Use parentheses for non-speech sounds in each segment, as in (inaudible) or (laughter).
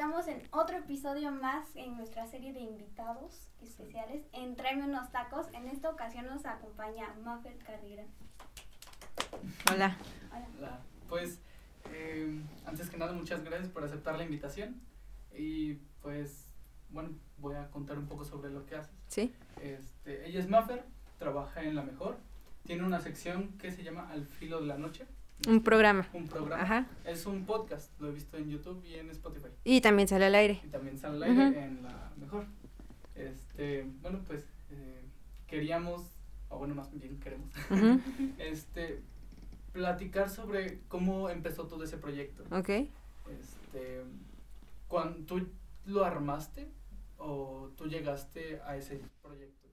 estamos en otro episodio más en nuestra serie de invitados especiales en Tráeme unos tacos. En esta ocasión nos acompaña Maffer Carrera. Hola. Hola. Pues, eh, antes que nada, muchas gracias por aceptar la invitación. Y pues, bueno, voy a contar un poco sobre lo que haces. Sí. Este, ella es Maffer, trabaja en La Mejor. Tiene una sección que se llama Al filo de la noche. Un programa. Un programa. Ajá. Es un podcast, lo he visto en YouTube y en Spotify. Y también sale al aire. Y también sale al aire en La Mejor. Este, bueno, pues eh, queríamos, o bueno, más bien queremos, (laughs) este, platicar sobre cómo empezó todo ese proyecto. Ok. Este, cuando tú lo armaste o tú llegaste a ese proyecto.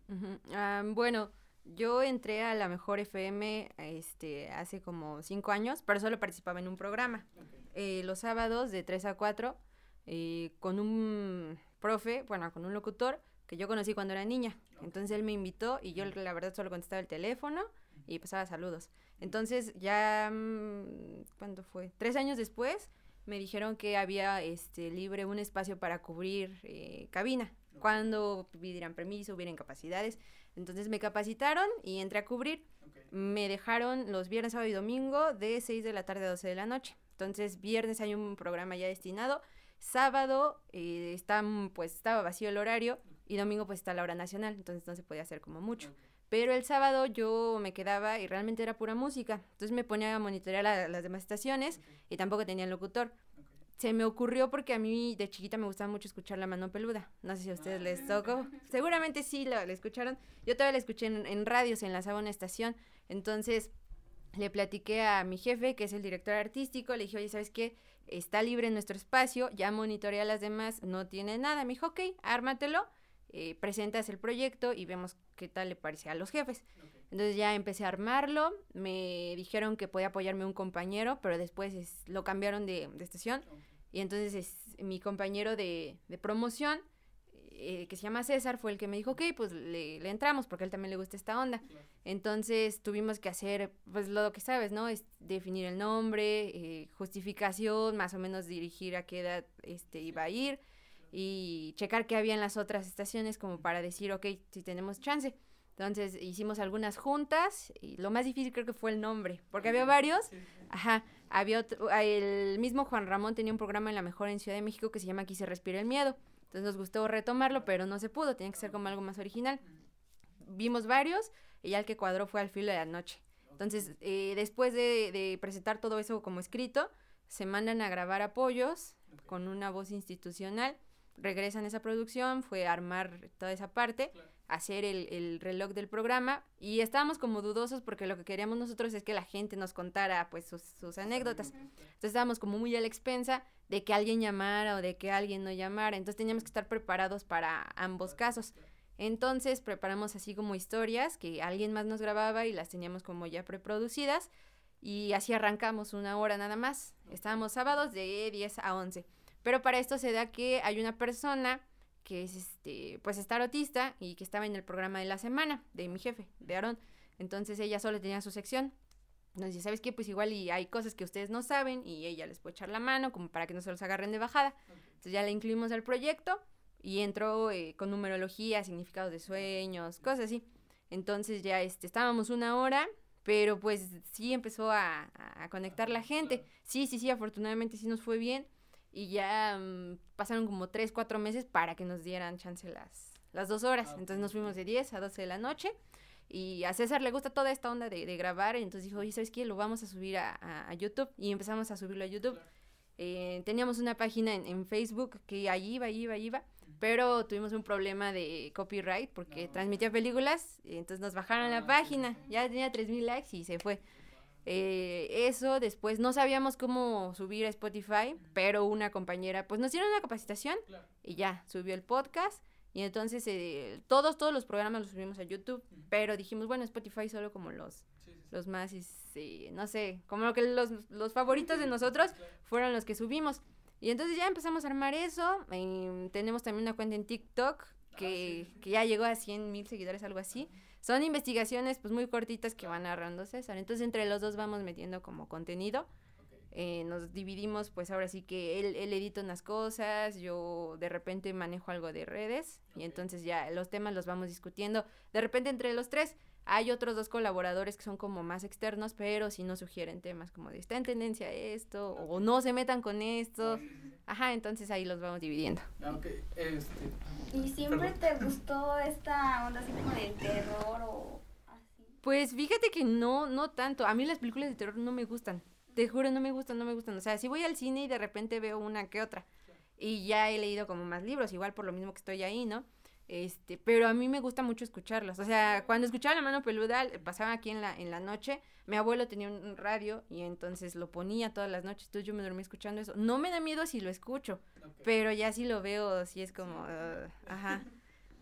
Ah, bueno, yo entré a la Mejor FM este, hace como cinco años, pero solo participaba en un programa. Eh, los sábados de 3 a 4 eh, con un profe, bueno, con un locutor que yo conocí cuando era niña. Entonces él me invitó y yo la verdad solo contestaba el teléfono y pasaba saludos. Entonces ya, mm, ¿cuándo fue? Tres años después me dijeron que había este libre un espacio para cubrir eh, cabina. Cuando pidieran permiso, hubiera incapacidades. Entonces me capacitaron y entré a cubrir. Ok. Me dejaron los viernes, sábado y domingo de 6 de la tarde a 12 de la noche. Entonces, viernes hay un programa ya destinado. Sábado eh, está, pues, estaba vacío el horario y domingo pues está la hora nacional, entonces no se podía hacer como mucho. Pero el sábado yo me quedaba y realmente era pura música. Entonces me ponía a monitorear la- las demás estaciones y tampoco tenía locutor. Se me ocurrió porque a mí de chiquita me gustaba mucho escuchar La Mano Peluda. No sé si a ustedes Ah. les tocó. Seguramente sí la, escucharon. Yo todavía la escuché en, en radio, se enlazaba una estación. Entonces le platiqué a mi jefe, que es el director artístico, le dije, oye, ¿sabes qué? Está libre nuestro espacio, ya monitoreé a las demás, no tiene nada. Me dijo, ok, ármatelo, eh, presentas el proyecto y vemos qué tal le parece a los jefes. Entonces ya empecé a armarlo, me dijeron que podía apoyarme un compañero, pero después es- lo cambiaron de, de estación. Y entonces es, mi compañero de, de promoción, eh, que se llama César, fue el que me dijo, ok, pues le, le entramos porque a él también le gusta esta onda. Claro. Entonces tuvimos que hacer, pues lo que sabes, ¿no? Es definir el nombre, eh, justificación, más o menos dirigir a qué edad este, iba a ir y checar qué había en las otras estaciones como para decir, ok, si tenemos chance. Entonces hicimos algunas juntas y lo más difícil creo que fue el nombre, porque había varios. Ajá, había otro, ah, el mismo Juan Ramón tenía un programa en la mejor en Ciudad de México que se llama Aquí se respira el miedo. Entonces nos gustó retomarlo, pero no se pudo, tenía que ser como algo más original. Vimos varios y ya el que cuadró fue al filo de la noche. Entonces, eh, después de, de presentar todo eso como escrito, se mandan a grabar apoyos con una voz institucional, regresan a esa producción, fue armar toda esa parte, Claro. Hacer el, el reloj del programa y estábamos como dudosos porque lo que queríamos nosotros es que la gente nos contara pues sus, sus anécdotas. Entonces estábamos como muy a la expensa de que alguien llamara o de que alguien no llamara. Entonces teníamos que estar preparados para ambos casos. Entonces preparamos así como historias que alguien más nos grababa y las teníamos como ya preproducidas y así arrancamos una hora nada más. Estábamos sábados de 10 a 11. Pero para esto se da que hay una persona que es este, pues es tarotista y que estaba en el programa de la semana de mi jefe, de Aarón. Entonces ella solo tenía su sección. Nos dice, ¿sabes qué? Pues igual y hay cosas que ustedes no saben y ella les puede echar la mano como para que no se los agarren de bajada. Entonces ya la incluimos al proyecto y entró eh, con numerología, significados de sueños, cosas así. Entonces ya este, estábamos una hora, pero pues sí empezó a, a- a conectar la gente. Sí, sí, sí, afortunadamente sí nos fue bien. Y ya mm, pasaron como tres, cuatro meses para que nos dieran chance las, las dos horas. Ah, Entonces nos fuimos de 10 a 12 de la noche. Y a César le gusta toda esta onda de, de grabar. Y entonces dijo, oye, ¿sabes qué? Lo vamos a subir a, a- a YouTube. Y empezamos a subirlo a YouTube. Claro. Eh, teníamos una página en, en Facebook que ahí iba, iba, iba, pero tuvimos un problema de copyright porque No. transmitía películas, y entonces nos bajaron Ah, la sí, página, sí. ya tenía 3000 likes y se fue. Eh, eso después no sabíamos cómo subir a Spotify, pero una compañera pues nos dieron una capacitación Claro. y ya subió el podcast y entonces eh, todos todos los programas los subimos a YouTube, pero dijimos bueno Spotify solo como los Sí, sí, sí. los más este, no sé, como lo que los, los favoritos de nosotros Claro. fueron los que subimos. Y entonces ya empezamos a armar eso. em, tenemos también una cuenta en TikTok que, sí, sí. que ya llegó a 100 mil seguidores, algo así. Son investigaciones pues muy cortitas que van narrando César. Entonces entre los dos vamos metiendo como contenido. Eh, nos dividimos, pues ahora sí que él, él edita unas cosas, yo de repente manejo algo de redes y entonces ya los temas los vamos discutiendo. De repente entre los tres hay otros dos colaboradores que son como más externos, pero si no sugieren temas como de está en tendencia esto o no se metan con esto. Ajá, entonces ahí los vamos dividiendo. Ah, este, ¿Y siempre te gustó esta onda así como del terror o así? Pues fíjate que no, no tanto. A mí las películas de terror no me gustan. Te juro, no me gustan, no me gustan. O sea, si voy al cine y de repente veo una que otra. Y ya he leído como más libros, igual por lo mismo que estoy ahí, ¿no? Este, pero a mí me gusta mucho escucharlos. O sea, cuando escuchaba La Mano Peluda, pasaba aquí en la, en la noche, mi abuelo tenía un, radio y entonces lo ponía todas las noches, entonces yo me dormí escuchando eso. No me da miedo si lo escucho, pero ya si lo veo, si es como, ajá.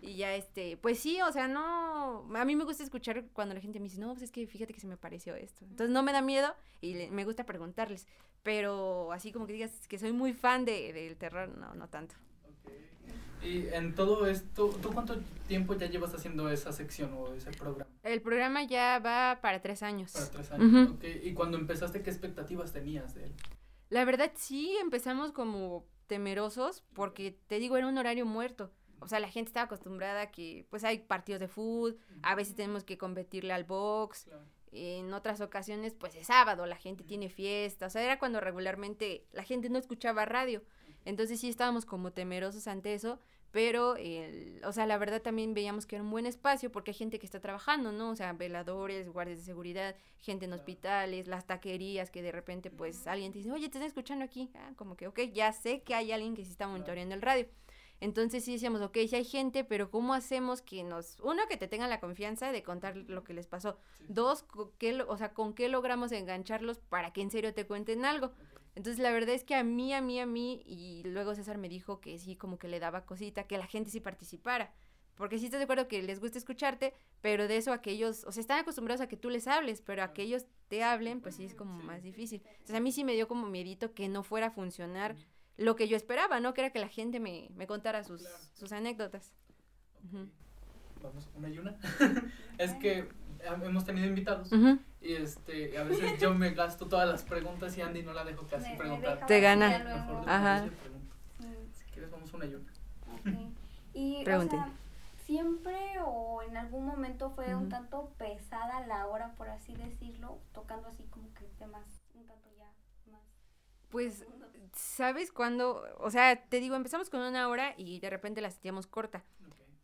Y ya este, pues sí, o sea, no, a mí me gusta escuchar cuando la gente me dice, no, pues es que fíjate que se me pareció esto. Entonces no me da miedo y me gusta preguntarles, pero así como que digas que soy muy fan de, del terror, no, no tanto. Y en todo esto, ¿tú cuánto tiempo ya llevas haciendo esa sección o ese programa? El programa ya va para tres años. Para tres años, ¿Y cuando empezaste, qué expectativas tenías de él? La verdad, sí, empezamos como temerosos porque, te digo, era un horario muerto. O sea, la gente estaba acostumbrada a que, pues, hay partidos de fútbol, a veces tenemos que competirle al box. En otras ocasiones, pues, es sábado, la gente tiene fiesta. O sea, era cuando regularmente la gente no escuchaba radio. Entonces sí estábamos como temerosos ante eso pero, el, o sea, la verdad también veíamos que era un buen espacio porque hay gente que está trabajando, ¿no? O sea, veladores, guardias de seguridad, gente en hospitales, las taquerías que de repente pues alguien te dice, oye, te están escuchando aquí, ah, como que, ok, ya sé que hay alguien que sí está monitoreando el radio. Entonces sí decíamos, ok, sí hay gente, pero ¿cómo hacemos que nos, uno, que te tengan la confianza de contar lo que les pasó, dos, ¿qué, o sea, con qué logramos engancharlos para que en serio te cuenten algo? Entonces la verdad es que a mí, a mí, a mí, y luego César me dijo que sí, como que le daba cosita, que la gente sí participara. Porque sí estás de acuerdo que les gusta escucharte, pero de eso a que ellos, o sea, están acostumbrados a que tú les hables, pero a que ellos te hablen, pues sí es como más difícil. Entonces a mí sí me dio como miedito que no fuera a funcionar lo que yo esperaba, ¿no? Que era que la gente me, me contara sus, sus anécdotas. Vamos, una y una. (laughs) es que hemos tenido invitados y este a veces yo me gasto todas las preguntas y Andy no la dejo casi preguntar. Te gana. Ajá. Si quieres vamos una y una. Y o sea, siempre o en algún momento fue un tanto pesada la hora, por así decirlo, tocando así como que temas un tanto ya más. Pues, ¿sabes cuándo? O sea, te digo, empezamos con una hora y de repente la sentíamos corta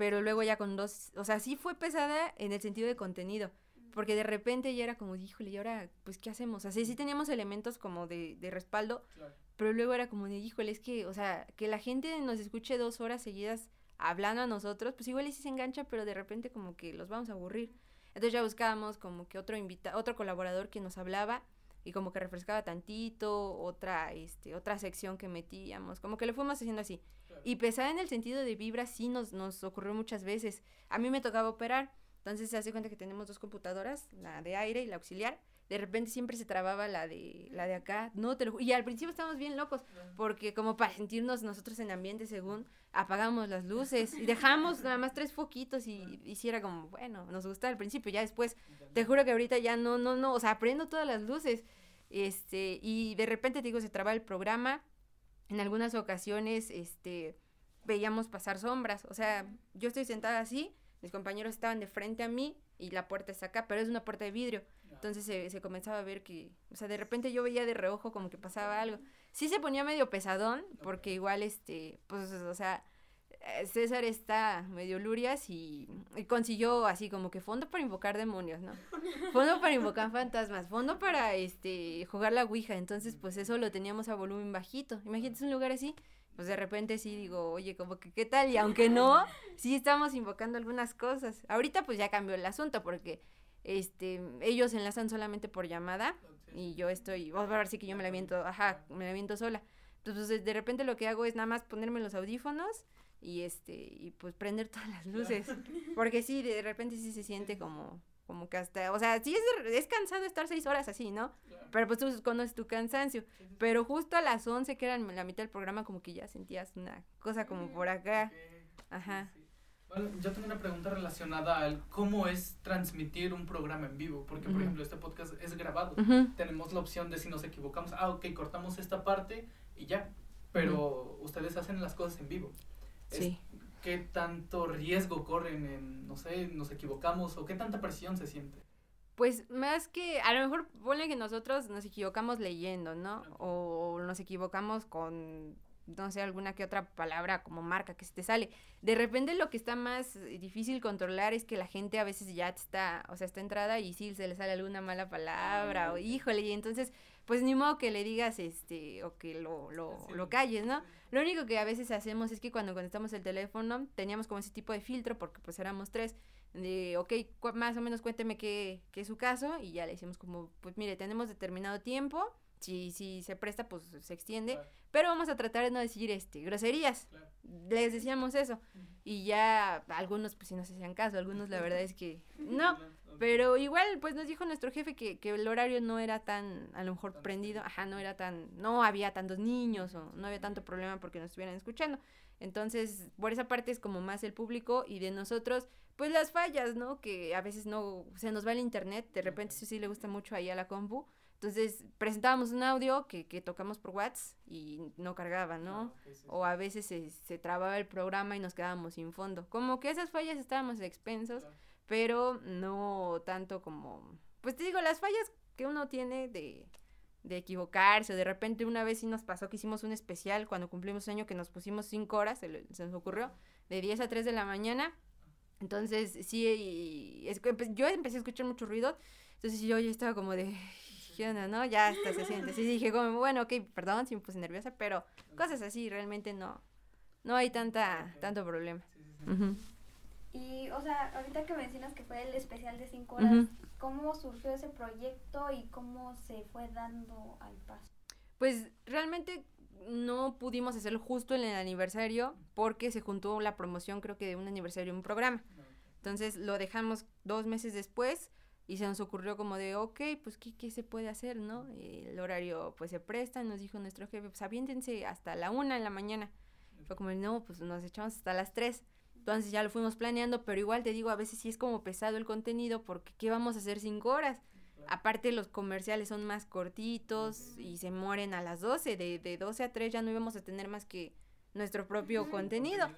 pero luego ya con dos, o sea, sí fue pesada en el sentido de contenido, porque de repente ya era como, híjole, y ahora, pues, ¿qué hacemos? O sea, sí teníamos elementos como de, de respaldo, pero luego era como de, híjole, es que, o sea, que la gente nos escuche dos horas seguidas hablando a nosotros, pues igual sí se engancha, pero de repente como que los vamos a aburrir. Entonces ya buscábamos como que otro invita otro colaborador que nos hablaba y como que refrescaba tantito, otra, este, otra sección que metíamos, como que lo fuimos haciendo así. Y pesada en el sentido de vibra sí nos, nos ocurrió muchas veces. A mí me tocaba operar, entonces se hace cuenta que tenemos dos computadoras, la de aire y la auxiliar. De repente siempre se trababa la de la de acá. No te Y al principio estábamos bien locos, porque como para sentirnos nosotros en ambiente según, apagamos las luces y dejamos nada más tres foquitos y hiciera como, bueno, nos gusta al principio, ya después, te juro que ahorita ya no, no, no, o sea, aprendo todas las luces. Este, y de repente te digo, se traba el programa en algunas ocasiones, este, veíamos pasar sombras. O sea, yo estoy sentada así, mis compañeros estaban de frente a mí y la puerta está acá, pero es una puerta de vidrio. Entonces se, se comenzaba a ver que, o sea, de repente yo veía de reojo como que pasaba algo. Sí se ponía medio pesadón, porque igual, este, pues, o sea, César está medio lurias y, consiguió así como que fondo para invocar demonios, ¿no? Fondo para invocar fantasmas, fondo para este jugar la Ouija, entonces pues eso lo teníamos a volumen bajito. Imagínate un lugar así, pues de repente sí digo, oye, como que qué tal, y aunque no, sí estamos invocando algunas cosas. Ahorita pues ya cambió el asunto porque este ellos enlazan solamente por llamada y yo estoy, vamos a ver si que yo me la viento, ajá, me la viento sola. Entonces de repente lo que hago es nada más ponerme los audífonos y este y pues prender todas las luces. Porque sí de repente sí se siente como como que hasta o sea sí es, es cansado estar seis horas así no pero pues tú conoces tu cansancio. Pero justo a las once que eran la mitad del programa como que ya sentías una cosa como por acá. ajá. Bueno, yo tengo una pregunta relacionada al cómo es transmitir un programa en vivo, porque por ejemplo este podcast es grabado, tenemos la opción de si nos equivocamos, ah, ok, cortamos esta parte y ya, pero ustedes hacen las cosas en vivo. Sí. ¿Qué tanto riesgo corren en, no sé, nos equivocamos o qué tanta presión se siente? Pues más que, a lo mejor pone que nosotros nos equivocamos leyendo, ¿no? O nos equivocamos con no sé, alguna que otra palabra como marca que se te sale. De repente lo que está más difícil controlar es que la gente a veces ya está, o sea, está entrada y sí se le sale alguna mala palabra o híjole, y entonces pues ni modo que le digas este o que lo, lo, lo calles, ¿no? Lo único que a veces hacemos es que cuando contestamos el teléfono teníamos como ese tipo de filtro porque pues éramos tres de, ok, más o menos cuénteme qué, qué es su caso y ya le decimos como, pues mire, tenemos determinado tiempo, si, si se presta, pues se extiende. Pero vamos a tratar de no decir este groserías. Les decíamos eso. Y ya algunos pues si no se hacían caso, algunos la (laughs) verdad es que no. Pero igual pues nos dijo nuestro jefe que, que el horario no era tan, a lo mejor prendido, ajá, no era tan, no había tantos niños o no había tanto problema porque nos estuvieran escuchando. Entonces, por esa parte es como más el público y de nosotros, pues las fallas, ¿no? Que a veces no, se nos va el internet, de repente eso sí le gusta mucho ahí a la compu entonces presentábamos un audio que, que tocamos por WhatsApp y no cargaba, ¿no? Ah, o a veces se, se, trababa el programa y nos quedábamos sin fondo. Como que esas fallas estábamos expensos, pero no tanto como... Pues te digo, las fallas que uno tiene de, de equivocarse. De repente una vez sí nos pasó que hicimos un especial cuando cumplimos un año que nos pusimos cinco horas, se, se nos ocurrió, de 10 a 3 de la mañana. Entonces sí, y, es, yo empecé a escuchar mucho ruido. Entonces yo ya estaba como de, ¿no? Ya hasta se siente. Sí, dije como, bueno, ok, perdón si me puse nerviosa, pero cosas así realmente no, no hay tanta, tanto problema. Y, o sea, ahorita que mencionas que fue el especial de 5 horas, ¿cómo surgió ese proyecto y cómo se fue dando al paso? Pues realmente no pudimos hacerlo justo en el aniversario porque se juntó la promoción, creo que de un aniversario, un programa. Entonces lo dejamos dos meses después y se nos ocurrió como de, ok, pues, ¿qué, qué se puede hacer, no? El horario, pues, se presta, nos dijo nuestro jefe, pues, aviéntense hasta la una en la mañana. Fue como, no, pues, nos echamos hasta las tres. Entonces ya lo fuimos planeando, pero igual te digo, a veces sí es como pesado el contenido, porque ¿qué vamos a hacer cinco horas? Aparte los comerciales son más cortitos y se mueren a las doce, de, de 12 a 3 ya no íbamos a tener más que nuestro propio contenido.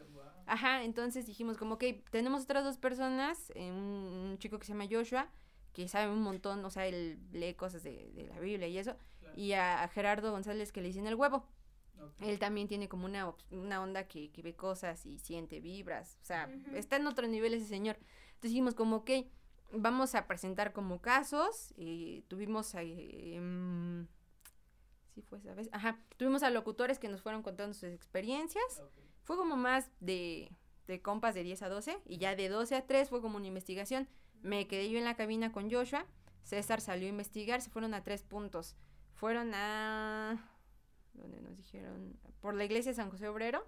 Ajá, entonces dijimos como que tenemos otras dos personas, eh, un, chico que se llama Joshua que sabe un montón, o sea, él lee cosas de, de la Biblia y eso, y a, Gerardo González que le dicen el huevo. Él también tiene como una, una onda que, que, ve cosas y siente vibras, o sea, está en otro nivel ese señor. Entonces dijimos como, ok, vamos a presentar como casos, y tuvimos... Eh, sí fue esa vez, ajá, tuvimos a locutores que nos fueron contando sus experiencias, fue como más de, de compas de 10 a 12, y ya de 12 a 3 fue como una investigación me quedé yo en la cabina con Joshua. César salió a investigar, se fueron a tres puntos. Fueron a... ¿Dónde nos dijeron? Por la iglesia de San José Obrero.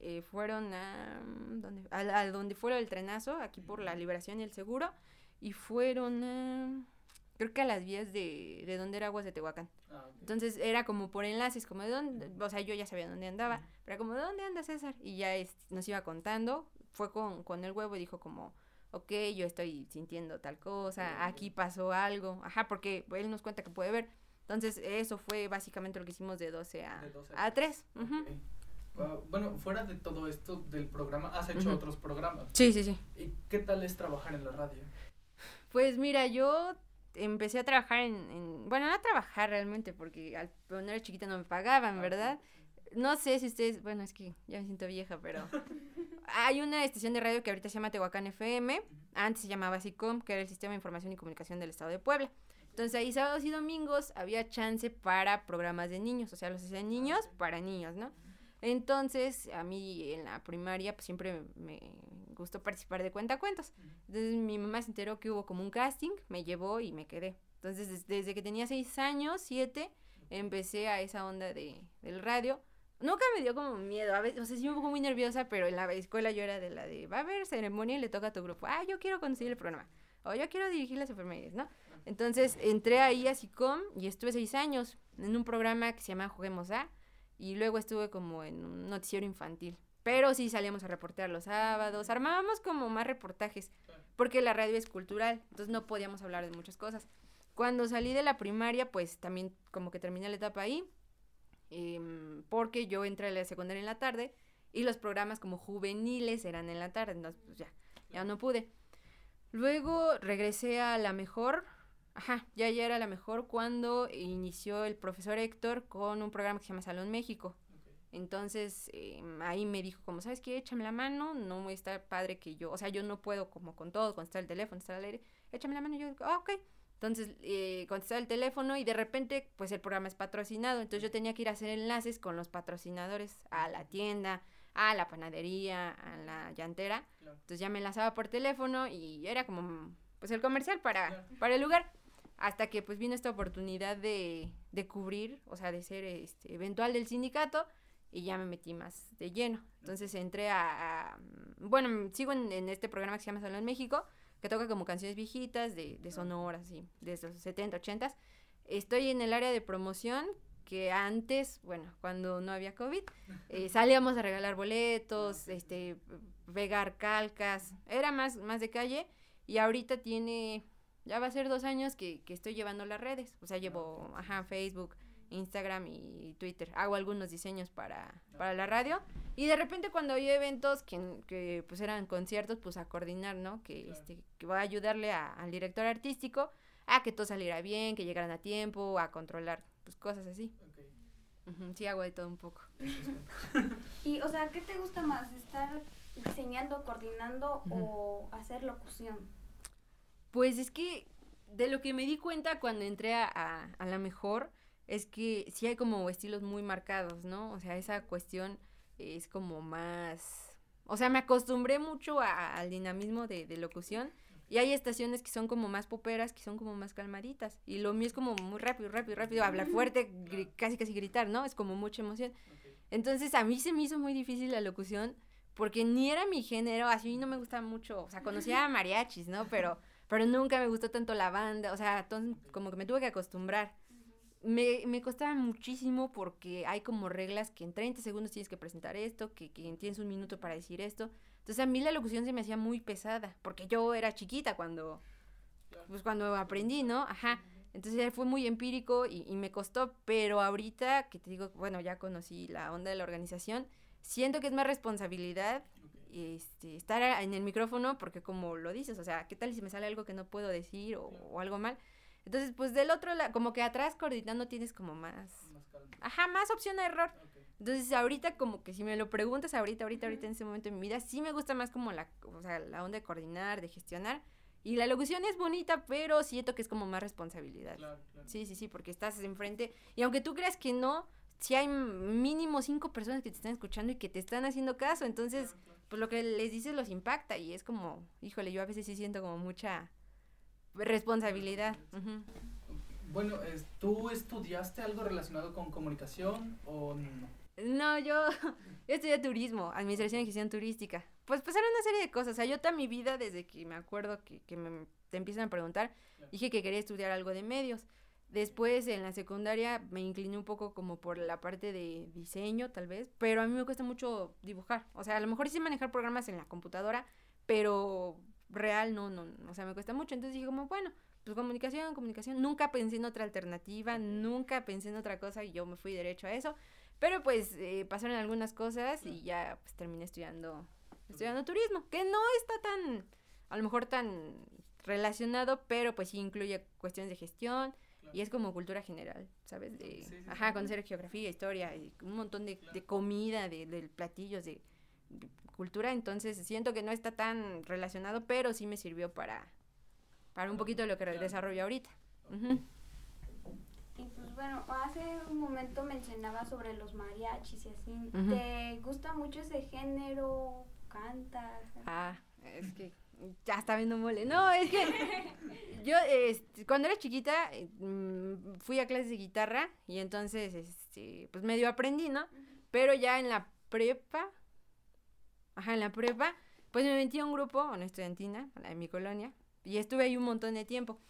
Eh, fueron a, ¿dónde? A, donde fue el trenazo, aquí por la liberación y el seguro. Y fueron a... Creo que a las vías de, de donde era Aguas de Tehuacán. Ah, Entonces era como por enlaces, como de dónde, o sea, yo ya sabía dónde andaba, pero como de dónde anda César. Y ya nos iba contando, fue con, con el huevo y dijo como, ok, yo estoy sintiendo tal cosa, aquí pasó algo, ajá, porque él nos cuenta que puede ver. Entonces, eso fue básicamente lo que hicimos de 12 a, a 3. bueno, fuera de todo esto del programa, has hecho otros programas. Sí, sí, sí. ¿Y qué tal es trabajar en la radio? Pues mira, yo empecé a trabajar en, bueno, no a trabajar realmente, porque al cuando era chiquita no me pagaban, ah, ¿verdad? No sé si ustedes, bueno, es que ya me siento vieja, pero (laughs) hay una estación de radio que ahorita se llama Tehuacán FM, antes se llamaba SICOM, que era el Sistema de Información y Comunicación del Estado de Puebla. Entonces ahí sábados y domingos había chance para programas de niños, o sea, los hacían niños para niños, ¿no? Entonces, a mí en la primaria pues, siempre me gustó participar de cuentacuentos. Entonces mi mamá se enteró que hubo como un casting, me llevó y me quedé. Entonces, desde, que tenía seis años, siete, empecé a esa onda de, del radio. Nunca me dio como miedo, a veces, o sea, sí me pongo muy nerviosa, pero en la escuela yo era de la de, va a haber ceremonia y le toca a tu grupo, ah, yo quiero conducir el programa, o yo quiero dirigir las enfermerías, ¿no? Entonces entré ahí a SICOM y estuve seis años en un programa que se llama Juguemos A, y luego estuve como en un noticiero infantil. Pero sí salíamos a reportear los sábados, armábamos como más reportajes, porque la radio es cultural, entonces no podíamos hablar de muchas cosas. Cuando salí de la primaria, pues también como que terminé la etapa ahí, em, porque yo entré a la secundaria en la tarde y los programas como juveniles eran en la tarde, entonces pues ya, ya no pude. Luego regresé a la mejor, ajá, ya ya era la mejor cuando inició el profesor Héctor con un programa que se llama Salón México. Entonces em, ahí me dijo como, ¿sabes qué? Échame la mano, no está padre que yo, o sea, yo no puedo como con todo, contestar el teléfono, estar al aire, échame la mano y yo, ah, ok. Entonces eh, contestaba el teléfono y de repente pues el programa es patrocinado, entonces yo tenía que ir a hacer enlaces con los patrocinadores a la tienda, a la panadería, a la llantera. Entonces ya me enlazaba por teléfono y era como pues el comercial para, para el lugar. Hasta que pues vino esta oportunidad de, de cubrir, o sea, de ser este, eventual del sindicato y ya me metí más de lleno. Entonces entré a, bueno, sigo en, este programa que se llama Salón México, que toca como canciones viejitas de, de sonoras, sí, desde los 70, 80. Estoy en el área de promoción, que antes, bueno, cuando no había COVID, eh, (laughs) salíamos a regalar boletos, este, pegar calcas, era más, más de calle, y ahorita tiene, ya va a ser dos años que, que estoy llevando las redes, o sea, llevo, ajá, Facebook, Instagram y Twitter. Hago algunos diseños para, para la radio. Y de repente cuando hay eventos que, que pues eran conciertos, pues a coordinar, ¿no? Que, este, que va a ayudarle al director artístico a que todo saliera bien, que llegaran a tiempo, a controlar, pues cosas así. sí, hago de todo un poco. (laughs) y, o sea, ¿qué te gusta más? ¿Estar diseñando, coordinando o hacer locución? Pues es que de lo que me di cuenta cuando entré a, a, a la mejor es que sí hay como estilos muy marcados, ¿no? O sea, esa cuestión es como más... O sea, me acostumbré mucho al dinamismo de, locución y hay estaciones que son como más poperas, que son como más calmaditas. Y lo mío es como muy rápido, rápido, rápido, hablar fuerte, casi casi gritar, ¿no? Es como mucha emoción. Entonces a mí se me hizo muy difícil la locución porque ni era mi género, así no me gustaba mucho, o sea, conocía a mariachis, ¿no? Pero, pero nunca me gustó tanto la banda, o sea, como que me tuve que acostumbrar me, me costaba muchísimo porque hay como reglas que en 30 segundos tienes que presentar esto, que, que tienes un minuto para decir esto. Entonces a mí la locución se me hacía muy pesada, porque yo era chiquita cuando, pues cuando aprendí, ¿no? Ajá. Entonces fue muy empírico y, y, me costó, pero ahorita que te digo, bueno, ya conocí la onda de la organización, siento que es más responsabilidad este, estar en el micrófono, porque como lo dices, o sea, ¿qué tal si me sale algo que no puedo decir o, o algo mal? Entonces, pues del otro lado, como que atrás coordinando tienes como más... Ajá, más opción de error. Entonces, ahorita como que si me lo preguntas ahorita, ahorita, ahorita en ese momento de mi vida, sí me gusta más como la, o sea, la onda de coordinar, de gestionar. Y la locución es bonita, pero siento que es como más responsabilidad. Sí, sí, sí, porque estás enfrente. Y aunque tú creas que no, si hay mínimo cinco personas que te están escuchando y que te están haciendo caso, entonces, pues lo que les dices los impacta y es como, híjole, yo a veces sí siento como mucha responsabilidad. Bueno, ¿tú estudiaste algo relacionado con comunicación o no? No, (laughs) yo, estudié turismo, administración y gestión turística. Pues pasaron una serie de cosas. O sea, yo toda mi vida, desde que me acuerdo que, que me, te empiezan a preguntar, dije que quería estudiar algo de medios. Después en la secundaria me incliné un poco como por la parte de diseño, tal vez, pero a mí me cuesta mucho dibujar. O sea, a lo mejor sí manejar programas en la computadora, pero real no, no, o sea, me cuesta mucho. Entonces dije como, bueno, pues comunicación, comunicación. Nunca pensé en otra alternativa, nunca pensé en otra cosa y yo me fui derecho a eso. Pero pues eh, pasaron algunas cosas y ya pues terminé estudiando, estudiando turismo, que no está tan, a lo mejor tan relacionado, pero pues sí incluye cuestiones de gestión y es como cultura general, ¿sabes? De, ajá, conocer geografía, historia, y un montón de, de comida, de, de platillos, de cultura, entonces siento que no está tan relacionado, pero sí me sirvió para, para un poquito de lo que desarrollo ahorita. Y pues bueno, hace un momento mencionaba sobre los mariachis y así. ¿Te gusta mucho ese género? ¿Cantas? Ah, es que ya está viendo mole. No, es que (laughs) yo este, cuando era chiquita eh, mm, fui a clases de guitarra y entonces este, pues medio aprendí, ¿no? Pero ya en la prepa ajá, en la prepa, pues me metí a un grupo, una estudiantina, en mi colonia, y estuve ahí un montón de tiempo.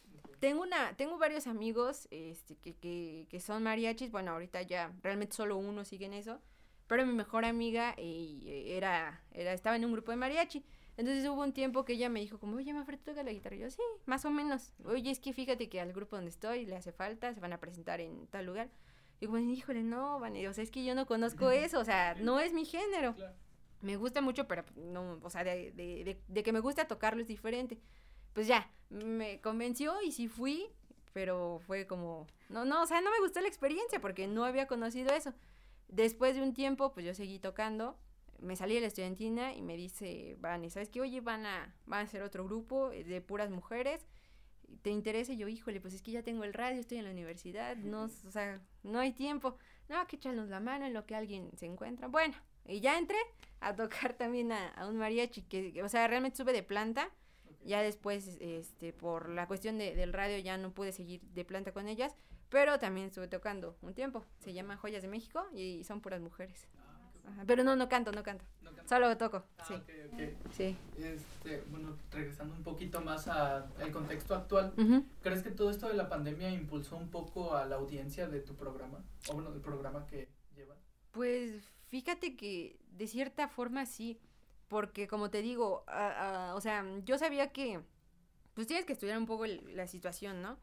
Tengo una, tengo varios amigos este, que, que, que son mariachis, bueno, ahorita ya realmente solo uno sigue en eso, pero mi mejor amiga eh, era, era, estaba en un grupo de mariachi. Entonces hubo un tiempo que ella me dijo como, oye, Mafre, ¿tú tocas la guitarra? Y yo, sí, más o menos. Oye, es que fíjate que al grupo donde estoy le hace falta, se van a presentar en tal lugar. Y bueno, híjole, no, Vane, o sea, es que yo no conozco eso, o sea, no es mi género. Me gusta mucho, pero no, o sea, de, de, de, que me gusta tocarlo es diferente. Pues ya, me convenció y sí fui, pero fue como, no, no, o sea, no me gustó la experiencia porque no había conocido eso. Después de un tiempo, pues yo seguí tocando me salí de la estudiantina y me dice, Vane, ¿sabes qué? Oye, van a, van a hacer otro grupo de puras mujeres. ¿Te interesa? Y yo, híjole, pues es que ya tengo el radio, estoy en la universidad, no, o sea, no hay tiempo. No, que echarnos la mano en lo que alguien se encuentra. Bueno, y ya entré a tocar también a, un mariachi, que, o sea, realmente sube de planta. Ya después, este, por la cuestión de, del radio, ya no pude seguir de planta con ellas, pero también estuve tocando un tiempo. Se llama Joyas de México y son puras mujeres pero no, no canto, no canto. Solo toco, ah, sí. Sí. Este, bueno, regresando un poquito más al contexto actual, ¿crees que todo esto de la pandemia impulsó un poco a la audiencia de tu programa? O bueno, del programa que llevas. Pues fíjate que de cierta forma sí, porque como te digo, o sea, yo sabía que pues tienes que estudiar un poco la situación, ¿no?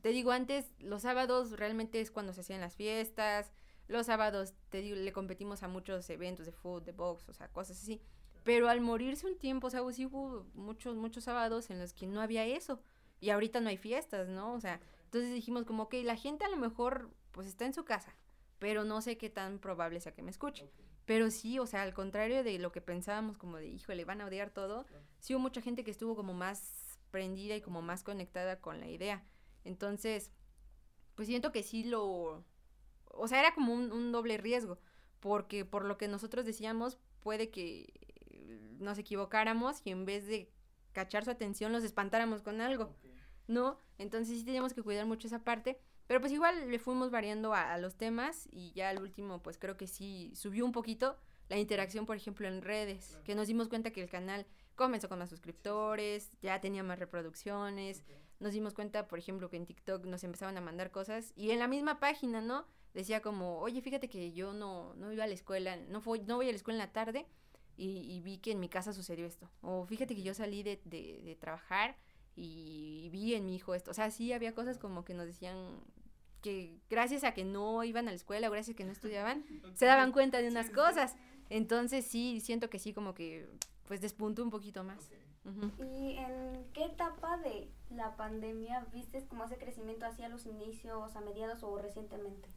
Te digo, antes los sábados realmente es cuando se hacían las fiestas, los sábados, te digo, le competimos a muchos eventos de food, de box, o sea, cosas así. Pero al morirse un tiempo, o sea, sí hubo muchos, muchos sábados en los que no había eso. Y ahorita no hay fiestas, ¿no? O sea, entonces dijimos como que la gente a lo mejor pues está en su casa, pero no sé qué tan probable sea que me escuche. Pero sí, o sea, al contrario de lo que pensábamos como de, híjole, van a odiar todo, sí hubo mucha gente que estuvo como más prendida y como más conectada con la idea. Entonces, pues siento que sí lo, o sea, era como un, doble riesgo, porque por lo que nosotros decíamos, puede que nos equivocáramos y en vez de cachar su atención los espantáramos con algo, ¿no? Entonces sí teníamos que cuidar mucho esa parte, pero pues igual le fuimos variando a, los temas y ya al último pues creo que sí subió un poquito la interacción, por ejemplo, en redes, que nos dimos cuenta que el canal comenzó con más suscriptores, ya tenía más reproducciones, nos dimos cuenta, por ejemplo, que en TikTok nos empezaban a mandar cosas y en la misma página, ¿no? Decía como, oye, fíjate que yo no, no iba a la escuela, no, fui, no voy a la escuela en la tarde y, vi que en mi casa sucedió esto. O fíjate que yo salí de, de, trabajar y vi en mi hijo esto. O sea, sí había cosas como que nos decían que gracias a que no iban a la escuela o gracias a que no estudiaban, (laughs) se daban cuenta de unas cosas. Entonces sí, siento que sí, como que pues despuntó un poquito más. ¿Y en qué etapa de la pandemia viste como ese crecimiento hacia los inicios, a mediados o recientemente?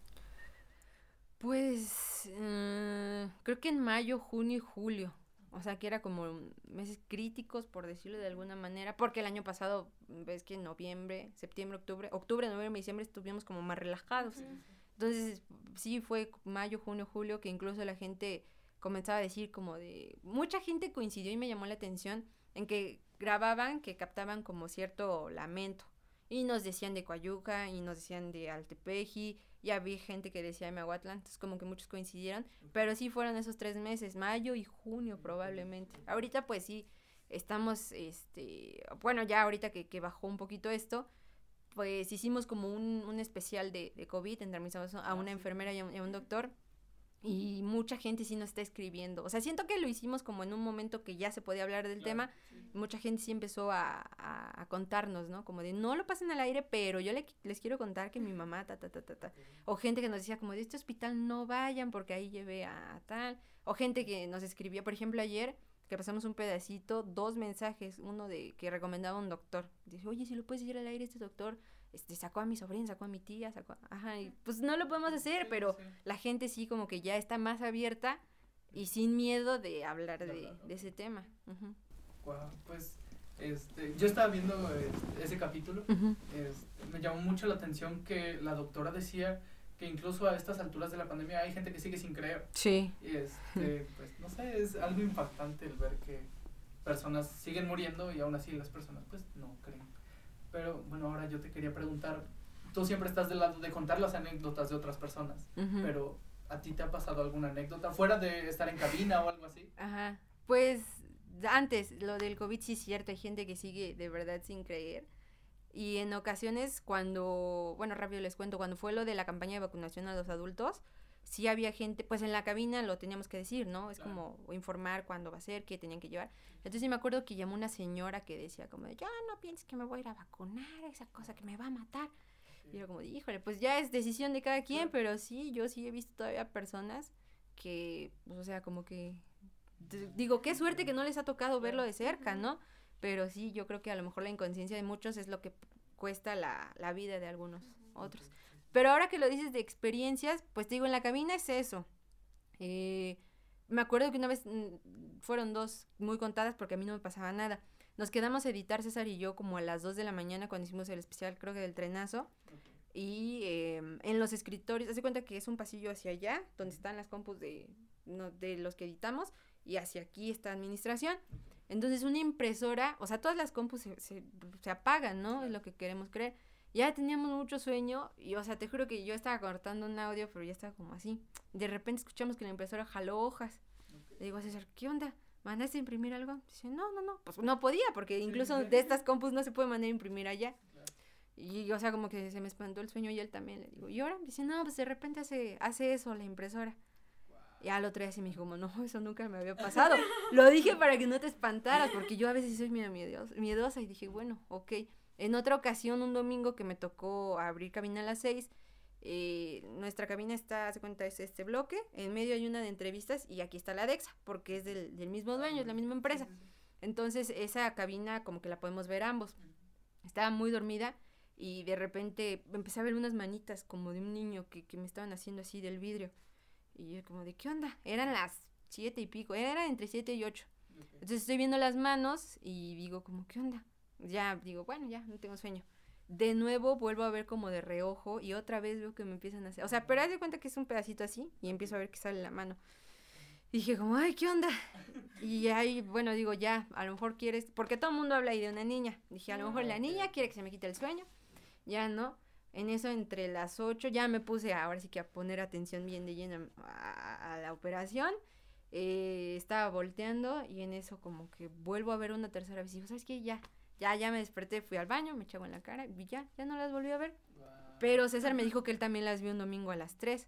Pues eh, creo que en mayo, junio y julio. O sea que era como meses críticos, por decirlo de alguna manera, porque el año pasado, ves que en noviembre, septiembre, octubre, octubre, noviembre, diciembre estuvimos como más relajados. Entonces, sí fue mayo, junio, julio, que incluso la gente comenzaba a decir como de... Mucha gente coincidió y me llamó la atención en que grababan, que captaban como cierto lamento. Y nos decían de Coayuca, y nos decían de Altepeji, ya vi gente que decía Mehuatlán, entonces como que muchos coincidieron, pero sí fueron esos tres meses, mayo y junio probablemente. Ahorita pues sí, estamos, este, bueno, ya ahorita que, que bajó un poquito esto, pues hicimos como un, un especial de, de COVID, entrevistamos a una enfermera y a un doctor, y mucha gente sí nos está escribiendo. O sea, siento que lo hicimos como en un momento que ya se podía hablar del tema. Mucha gente sí empezó a, a, contarnos, ¿no? Como de, no lo pasen al aire, pero yo les quiero contar que mi mamá, ta, ta, ta, ta, ta. O gente que nos decía como, de este hospital no vayan porque ahí llevé a tal. O gente que nos escribía, por ejemplo, ayer que pasamos un pedacito, dos mensajes, uno de que recomendaba un doctor. Dice, oye, si lo puedes decir al aire este doctor, este, sacó a mi sobrina, sacó a mi tía, sacó, ajá, y pues no lo podemos hacer, pero la gente sí como que ya está más abierta y sin miedo de hablar de, ese tema. pues este, yo estaba viendo este, ese capítulo, este, me llamó mucho la atención que la doctora decía que incluso a estas alturas de la pandemia hay gente que sigue sin creer. Sí. Y este, (laughs) pues no sé, es algo impactante el ver que personas siguen muriendo y aún así las personas pues no creen. Pero bueno, ahora yo te quería preguntar, tú siempre estás del lado de contar las anécdotas de otras personas, pero ¿a ti te ha pasado alguna anécdota fuera de estar en cabina o algo así? Ajá, pues antes, lo del COVID sí es cierto, hay gente que sigue de verdad sin creer. Y en ocasiones cuando, bueno, rápido les cuento, cuando fue lo de la campaña de vacunación a los adultos, sí había gente, pues en la cabina lo teníamos que decir, ¿no? Es como informar cuándo va a ser, qué tenían que llevar. Entonces sí me acuerdo que llamó una señora que decía como de, ya no pienses que me voy a ir a vacunar, esa cosa que me va a matar. Y yo como, híjole, pues ya es decisión de cada quien, pero sí, yo sí he visto todavía personas que, pues, o sea, como que, digo, qué suerte que no les ha tocado verlo de cerca, ¿no? Pero sí, yo creo que a lo mejor la inconsciencia de muchos es lo que cuesta la, la vida de algunos otros. Pero ahora que lo dices de experiencias, pues te digo, en la cabina es eso. Eh, me acuerdo que una vez mm, fueron dos muy contadas porque a mí no me pasaba nada. Nos quedamos a editar César y yo como a las 2 de la mañana cuando hicimos el especial, creo que del trenazo. Y em, en los escritorios, hace cuenta que es un pasillo hacia allá, donde están las compus de, de los que editamos, y hacia aquí está administración. Entonces una impresora, o sea, todas las compus se apagan, ¿no? Es lo que queremos creer ya teníamos mucho sueño y, o sea, te juro que yo estaba cortando un audio, pero ya estaba como así. De repente escuchamos que la impresora jaló hojas. Le digo a César, ¿qué onda? ¿Mandaste a imprimir algo? Dice, no, no, no. Pues no podía, porque incluso de estas compus no se puede mandar a imprimir allá. Y, o sea, como que se me espantó el sueño y él también. Le digo, ¿y ahora? Dice, no, pues de repente hace, hace eso la impresora. Y al otro día sí me dijo, como, no, eso nunca me había pasado. (laughs) Lo dije para que no te espantaras, porque yo a veces soy miedosa, miedosa y dije, bueno, ok. En otra ocasión, un domingo que me tocó abrir cabina a las seis, eh, nuestra cabina está, se cuenta, es este bloque, en medio hay una de entrevistas y aquí está la Dexa, porque es del, mismo dueño, es la misma empresa. Entonces, esa cabina como que la podemos ver ambos. Estaba muy dormida y de repente empecé a ver unas manitas como de un niño que, que me estaban haciendo así del vidrio. Y yo como de, ¿qué onda? Eran las siete y pico, era entre siete y ocho. Entonces estoy viendo las manos y digo como, ¿qué onda? Ya digo, bueno, ya, no tengo sueño. De nuevo vuelvo a ver como de reojo y otra vez veo que me empiezan a hacer, o sea, pero haz de cuenta que es un pedacito así y empiezo a ver que sale la mano. dije como, ay, ¿qué onda? Y ahí, bueno, digo, ya, a lo mejor quieres, porque todo el mundo habla ahí de una niña. Dije, a lo mejor la niña quiere que se me quite el sueño. Ya no. En eso, entre las ocho, ya me puse ahora sí que a poner atención bien de lleno a, la operación. Eh, estaba volteando y en eso como que vuelvo a ver una tercera vez y digo, ¿sabes qué? Ya, ya, ya me desperté, fui al baño, me echaba en la cara y ya, ya no las volví a ver. Pero César me dijo que él también las vio un domingo a las 3.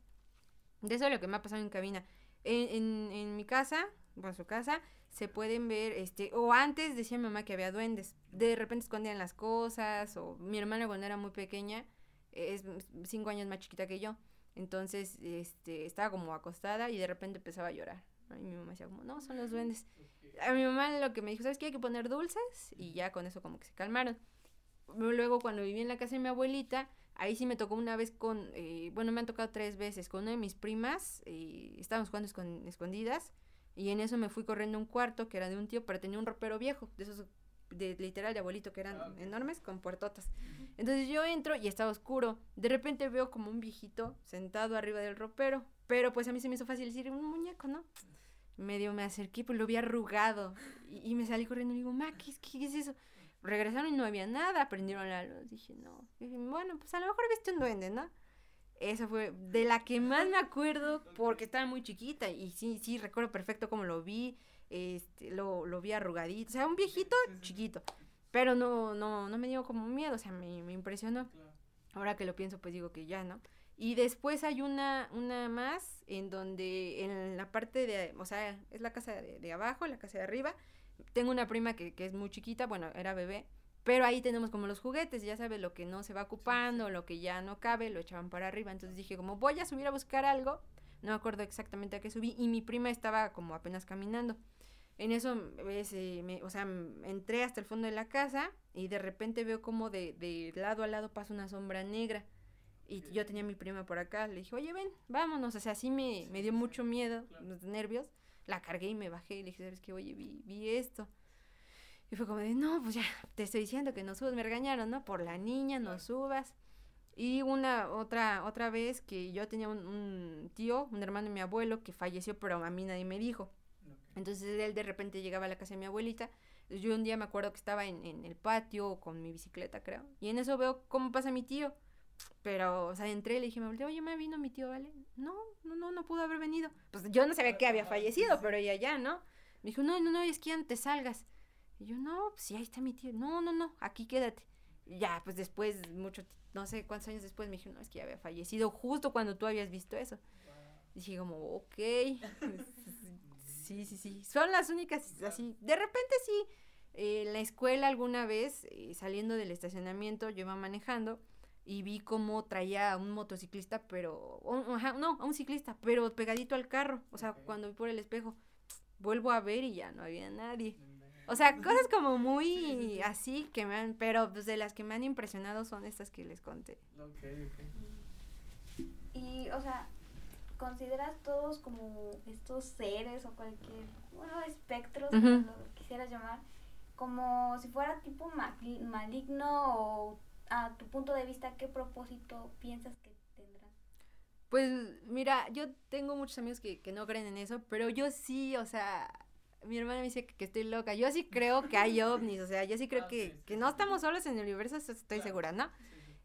De eso es lo que me ha pasado en cabina. En, en, en mi casa, en su casa, se pueden ver, este, o antes decía mi mamá que había duendes. De repente escondían las cosas, o mi hermana cuando era muy pequeña, es cinco años más chiquita que yo. Entonces, este, estaba como acostada y de repente empezaba a llorar. Y mi mamá decía como, no, son los duendes a mi mamá lo que me dijo, ¿sabes qué? Hay que poner dulces y ya con eso como que se calmaron. Luego cuando viví en la casa de mi abuelita, ahí sí me tocó una vez con, eh, bueno, me han tocado tres veces, con una de mis primas, eh, estábamos jugando escondidas y en eso me fui corriendo a un cuarto que era de un tío, pero tenía un ropero viejo, de esos de literal de abuelito que eran ah, enormes con puertotas. Entonces yo entro y estaba oscuro. De repente veo como un viejito sentado arriba del ropero, pero pues a mí se me hizo fácil decir un muñeco, ¿no? Medio me acerqué, pues lo vi arrugado. Y, me salí corriendo y digo, ma, ¿qué, es eso? Regresaron y no había nada, prendieron la luz. Dije, no. Dije, bueno, pues a lo mejor viste un duende, ¿no? Esa fue de la que más me acuerdo porque estaba muy chiquita y sí, sí, recuerdo perfecto cómo lo vi, este, lo, lo vi arrugadito, o sea, un viejito chiquito, pero no, no, no me dio como miedo, o sea, me, me impresionó. Ahora que lo pienso, pues digo que ya, ¿no? Y después hay una, una más en donde en la parte de, o sea, es la casa de, abajo, la casa de arriba. Tengo una prima que, que, es muy chiquita, bueno, era bebé, pero ahí tenemos como los juguetes, ya sabes, lo que no se va ocupando, lo que ya no cabe, lo echaban para arriba. Entonces dije, como voy a subir a buscar algo, no me acuerdo exactamente a qué subí, y mi prima estaba como apenas caminando. En eso, me, o sea, entré hasta el fondo de la casa y de repente veo como de, de lado a lado pasa una sombra negra. Y yo tenía a mi prima por acá, le dije, oye, ven, vámonos. O sea, así me, me dio mucho miedo, los nervios. La cargué y me bajé y le dije, ¿sabes qué? Oye, vi, vi esto. Y fue como de, no, pues ya, te estoy diciendo que no subas. Me regañaron, ¿no? Por la niña, no subas. Y una, otra, otra vez que yo tenía un, tío, un hermano de mi abuelo, que falleció, pero a mí nadie me dijo. Entonces él de repente llegaba a la casa de mi abuelita. Yo un día me acuerdo que estaba en, en el patio con mi bicicleta, creo. Y en eso veo cómo pasa mi tío. Pero, o sea, entré y le dije, me volteé, oye, me vino mi tío, ¿vale? No, no, no, no pudo haber venido. Pues yo no sabía que había fallecido, pero ella ya, ¿no? Me dijo, no, no, no, es que antes salgas. Y yo, no, pues sí, ahí está mi tío. No, no, no, aquí quédate. Y ya, pues después, mucho, no sé cuántos años después, me dijo, no, es que ya había fallecido justo cuando tú habías visto eso. Dije como, ok, (laughs) sí, sí, sí, son las únicas así. De repente sí, eh, en la escuela alguna vez, eh, saliendo del estacionamiento, yo iba manejando y vi cómo traía a un motociclista, pero, no, a un ciclista, pero pegadito al carro, o sea, cuando vi por el espejo, vuelvo a ver y ya no había nadie. O sea, cosas como muy (laughs) así que me han, pero pues de las que me han impresionado son estas que les conté. Ok, ok. Y, o sea, ¿consideras todos como estos seres o cualquier, bueno, espectros, como lo quisieras llamar, como si fuera tipo maligno o a tu punto de vista, qué propósito piensas que tendrán? Pues mira, yo tengo muchos amigos que, que no creen en eso, pero yo sí, o sea, mi hermana me dice que, estoy loca. Yo sí creo que hay ovnis, o sea, yo sí creo ah, que, que no estamos solos en el universo, estoy segura, ¿no?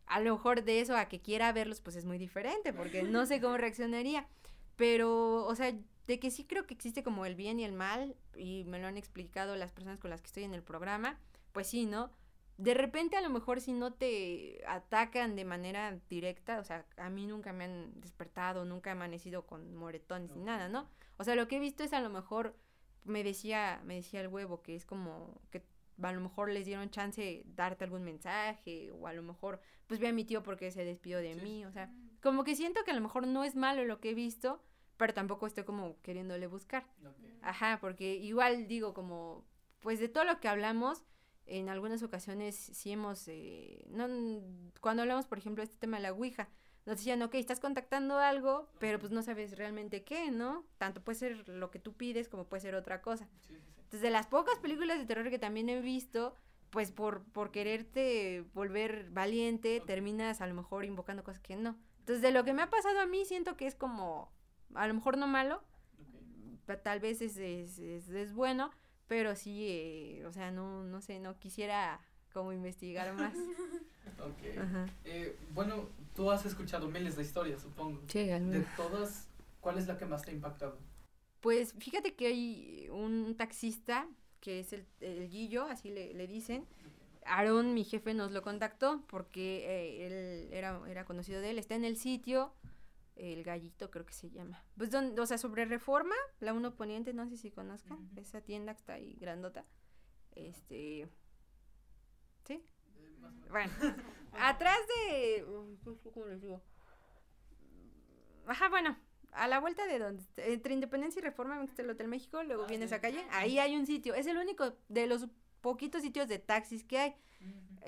A lo mejor de eso a que quiera verlos, pues es muy diferente, porque no sé cómo reaccionaría. Pero, o sea, de que sí creo que existe como el bien y el mal, y me lo han explicado las personas con las que estoy en el programa, pues sí, ¿no? De repente a lo mejor si no te atacan de manera directa, o sea, a mí nunca me han despertado, nunca he amanecido con moretones ni nada, ¿no? O sea, lo que he visto es a lo mejor, me decía, me decía el huevo, que es como que a lo mejor les dieron chance de darte algún mensaje, o a lo mejor, pues vi a mi tío porque se despidió de mí, o sea, como que siento que a lo mejor no es malo lo que he visto, pero tampoco estoy como queriéndole buscar. Ajá, porque igual digo como, pues de todo lo que hablamos, en algunas ocasiones sí hemos, eh, no, cuando hablamos, por ejemplo, de este tema de la Ouija, nos decían, ok, estás contactando algo, pero pues no sabes realmente qué, ¿no? Tanto puede ser lo que tú pides como puede ser otra cosa. Entonces, de las pocas películas de terror que también he visto, pues por, por quererte volver valiente, terminas a lo mejor invocando cosas que no. Entonces, de lo que me ha pasado a mí, siento que es como a lo mejor no malo, tal vez es, es, es, bueno, pero sí, eh, o sea, no, no sé, no quisiera como investigar más. (laughs) ok. Eh, bueno, tú has escuchado miles de historias, supongo. Sí, De todas, ¿cuál es la que más te ha impactado? Pues fíjate que hay un taxista, que es el, el Guillo, así le, le dicen, Aarón, mi jefe, nos lo contactó porque eh, él era, era conocido de él, está en el sitio, el gallito creo que se llama. Pues donde, o sea, sobre Reforma, la uno poniente, no sé si conozcan, esa tienda que está ahí grandota. Este ¿Sí? Bueno, (laughs) atrás de ¿cómo les digo? Ajá, bueno, a la vuelta de donde entre Independencia y Reforma, está el Hotel México, luego ah, viene esa calle, ahí hay un sitio, es el único de los poquitos sitios de taxis que hay.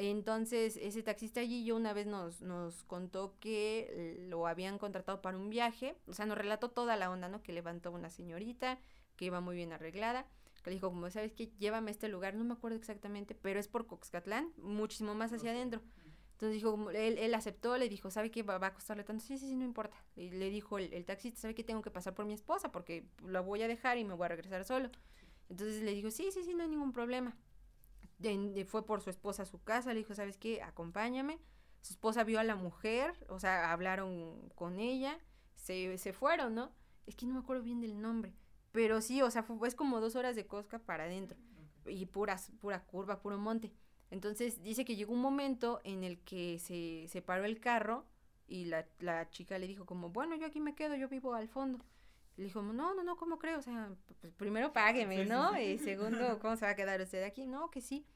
Entonces, ese taxista allí yo una vez nos, nos contó que lo habían contratado para un viaje, o sea, nos relató toda la onda, ¿no? Que levantó una señorita, que iba muy bien arreglada, que le dijo, como, ¿sabes qué? Llévame a este lugar, no me acuerdo exactamente, pero es por Coxcatlán, muchísimo más hacia adentro. Entonces dijo, él, él aceptó, le dijo, ¿sabe qué? Va, a costarle tanto. Sí, sí, sí, no importa. Y le dijo el, el, taxista, ¿sabe qué? Tengo que pasar por mi esposa porque la voy a dejar y me voy a regresar solo. Entonces le dijo, sí, sí, sí, no hay ningún problema fue por su esposa a su casa, le dijo, ¿sabes qué? Acompáñame. Su esposa vio a la mujer, o sea, hablaron con ella, se, se fueron, ¿no? Es que no me acuerdo bien del nombre, pero sí, o sea, fue, es como dos horas de cosca para adentro y pura, pura curva, puro monte. Entonces dice que llegó un momento en el que se, se paró el carro y la, la chica le dijo como, bueno, yo aquí me quedo, yo vivo al fondo. Le dijo, no, no, no, ¿cómo creo? O sea, pues primero págueme, ¿no? Y segundo, (laughs) ¿cómo se va a quedar usted aquí? No, que sí.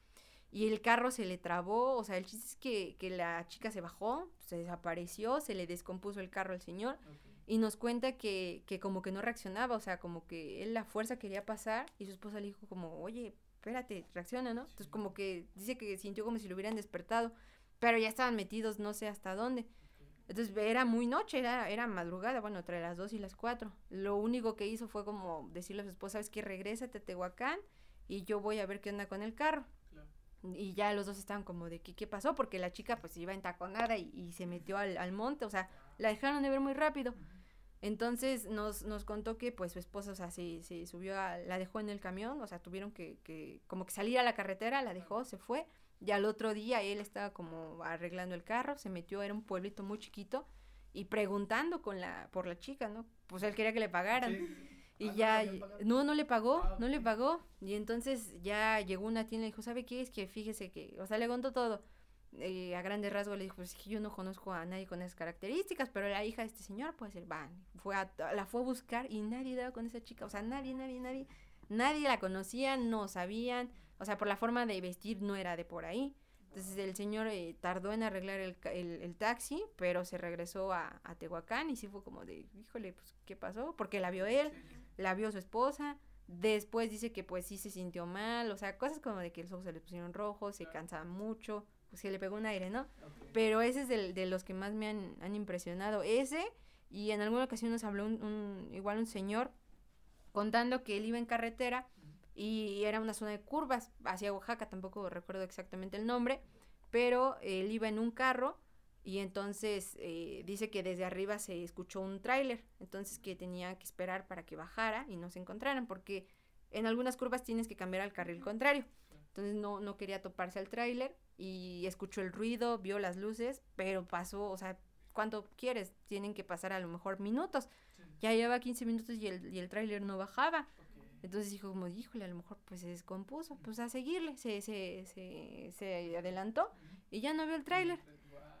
Y el carro se le trabó, o sea, el chiste es que, que la chica se bajó, se desapareció, se le descompuso el carro al señor y nos cuenta que, que como que no reaccionaba, o sea, como que él la fuerza quería pasar y su esposa le dijo como, oye, espérate, reacciona, ¿no? Entonces como que dice que sintió como si lo hubieran despertado, pero ya estaban metidos no sé hasta dónde. Entonces era muy noche, era, era madrugada, bueno, entre las dos y las cuatro. Lo único que hizo fue como decirle a su esposa, es que regrésate a Tehuacán y yo voy a ver qué onda con el carro. Y ya los dos estaban como de ¿qué, qué pasó, porque la chica pues iba entaconada y, y se metió al, al, monte, o sea, la dejaron de ver muy rápido. Entonces nos, nos contó que pues su esposa, o sea, se, se subió, a, la dejó en el camión, o sea, tuvieron que, que como que salir a la carretera, la dejó, se fue y al otro día él estaba como arreglando el carro, se metió, era un pueblito muy chiquito, y preguntando con la, por la chica, ¿no? Pues él quería que le pagaran. Y ah, ya, no, no le pagó, ah, no le pagó. Y entonces ya llegó una tienda y dijo, ¿sabe qué? Es que fíjese que, o sea, le contó todo. eh, a grandes rasgos le dijo, pues yo no conozco a nadie con esas características, pero la hija de este señor puede ser, va, fue la fue a buscar y nadie daba con esa chica, o sea, nadie, nadie, nadie, nadie la conocía, no sabían, o sea, por la forma de vestir no era de por ahí. Entonces el señor eh, tardó en arreglar el, el, taxi, pero se regresó a, a, Tehuacán y sí fue como de, híjole, pues, ¿qué pasó? Porque la vio él, la vio su esposa, después dice que pues sí se sintió mal, o sea, cosas como de que los ojos se le pusieron rojos, se cansaba mucho, pues se le pegó un aire, ¿no? Pero ese es de, de, los que más me han, han, impresionado. Ese, y en alguna ocasión nos habló un, un, igual un señor contando que él iba en carretera y era una zona de curvas hacia Oaxaca, tampoco recuerdo exactamente el nombre, pero él iba en un carro y entonces eh, dice que desde arriba se escuchó un tráiler, entonces que tenía que esperar para que bajara y no se encontraran, porque en algunas curvas tienes que cambiar al carril contrario. Entonces no, no quería toparse al tráiler y escuchó el ruido, vio las luces, pero pasó, o sea, ¿cuánto quieres? Tienen que pasar a lo mejor minutos. Ya lleva 15 minutos y el, y el tráiler no bajaba. Entonces dijo como, híjole, a lo mejor pues se descompuso, pues a seguirle, se, se, se, se adelantó y ya no vio el tráiler.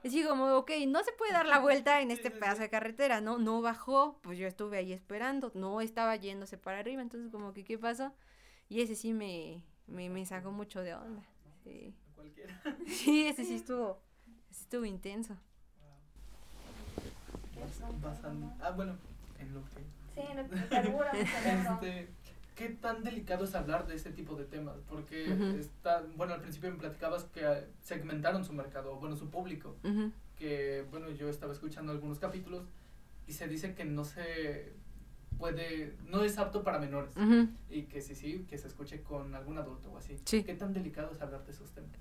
Así como, ok, no se puede dar la vuelta en este pedazo de carretera, ¿no? No bajó, pues yo estuve ahí esperando, no estaba yéndose para arriba, entonces como que, ¿qué pasó? Y ese sí me, me, me sacó mucho de onda. Sí. (laughs) Sí, ese sí estuvo, ese estuvo intenso. Ah, bueno, en lo que... Sí, en lo que ¿Qué tan delicado es hablar de este tipo de temas? Porque está, bueno, al principio me platicabas que segmentaron su mercado, bueno, su público, que, bueno, yo estaba escuchando algunos capítulos y se dice que no se puede, no es apto para menores y que sí, sí, que se escuche con algún adulto o así. ¿Qué tan delicado es hablar de esos temas?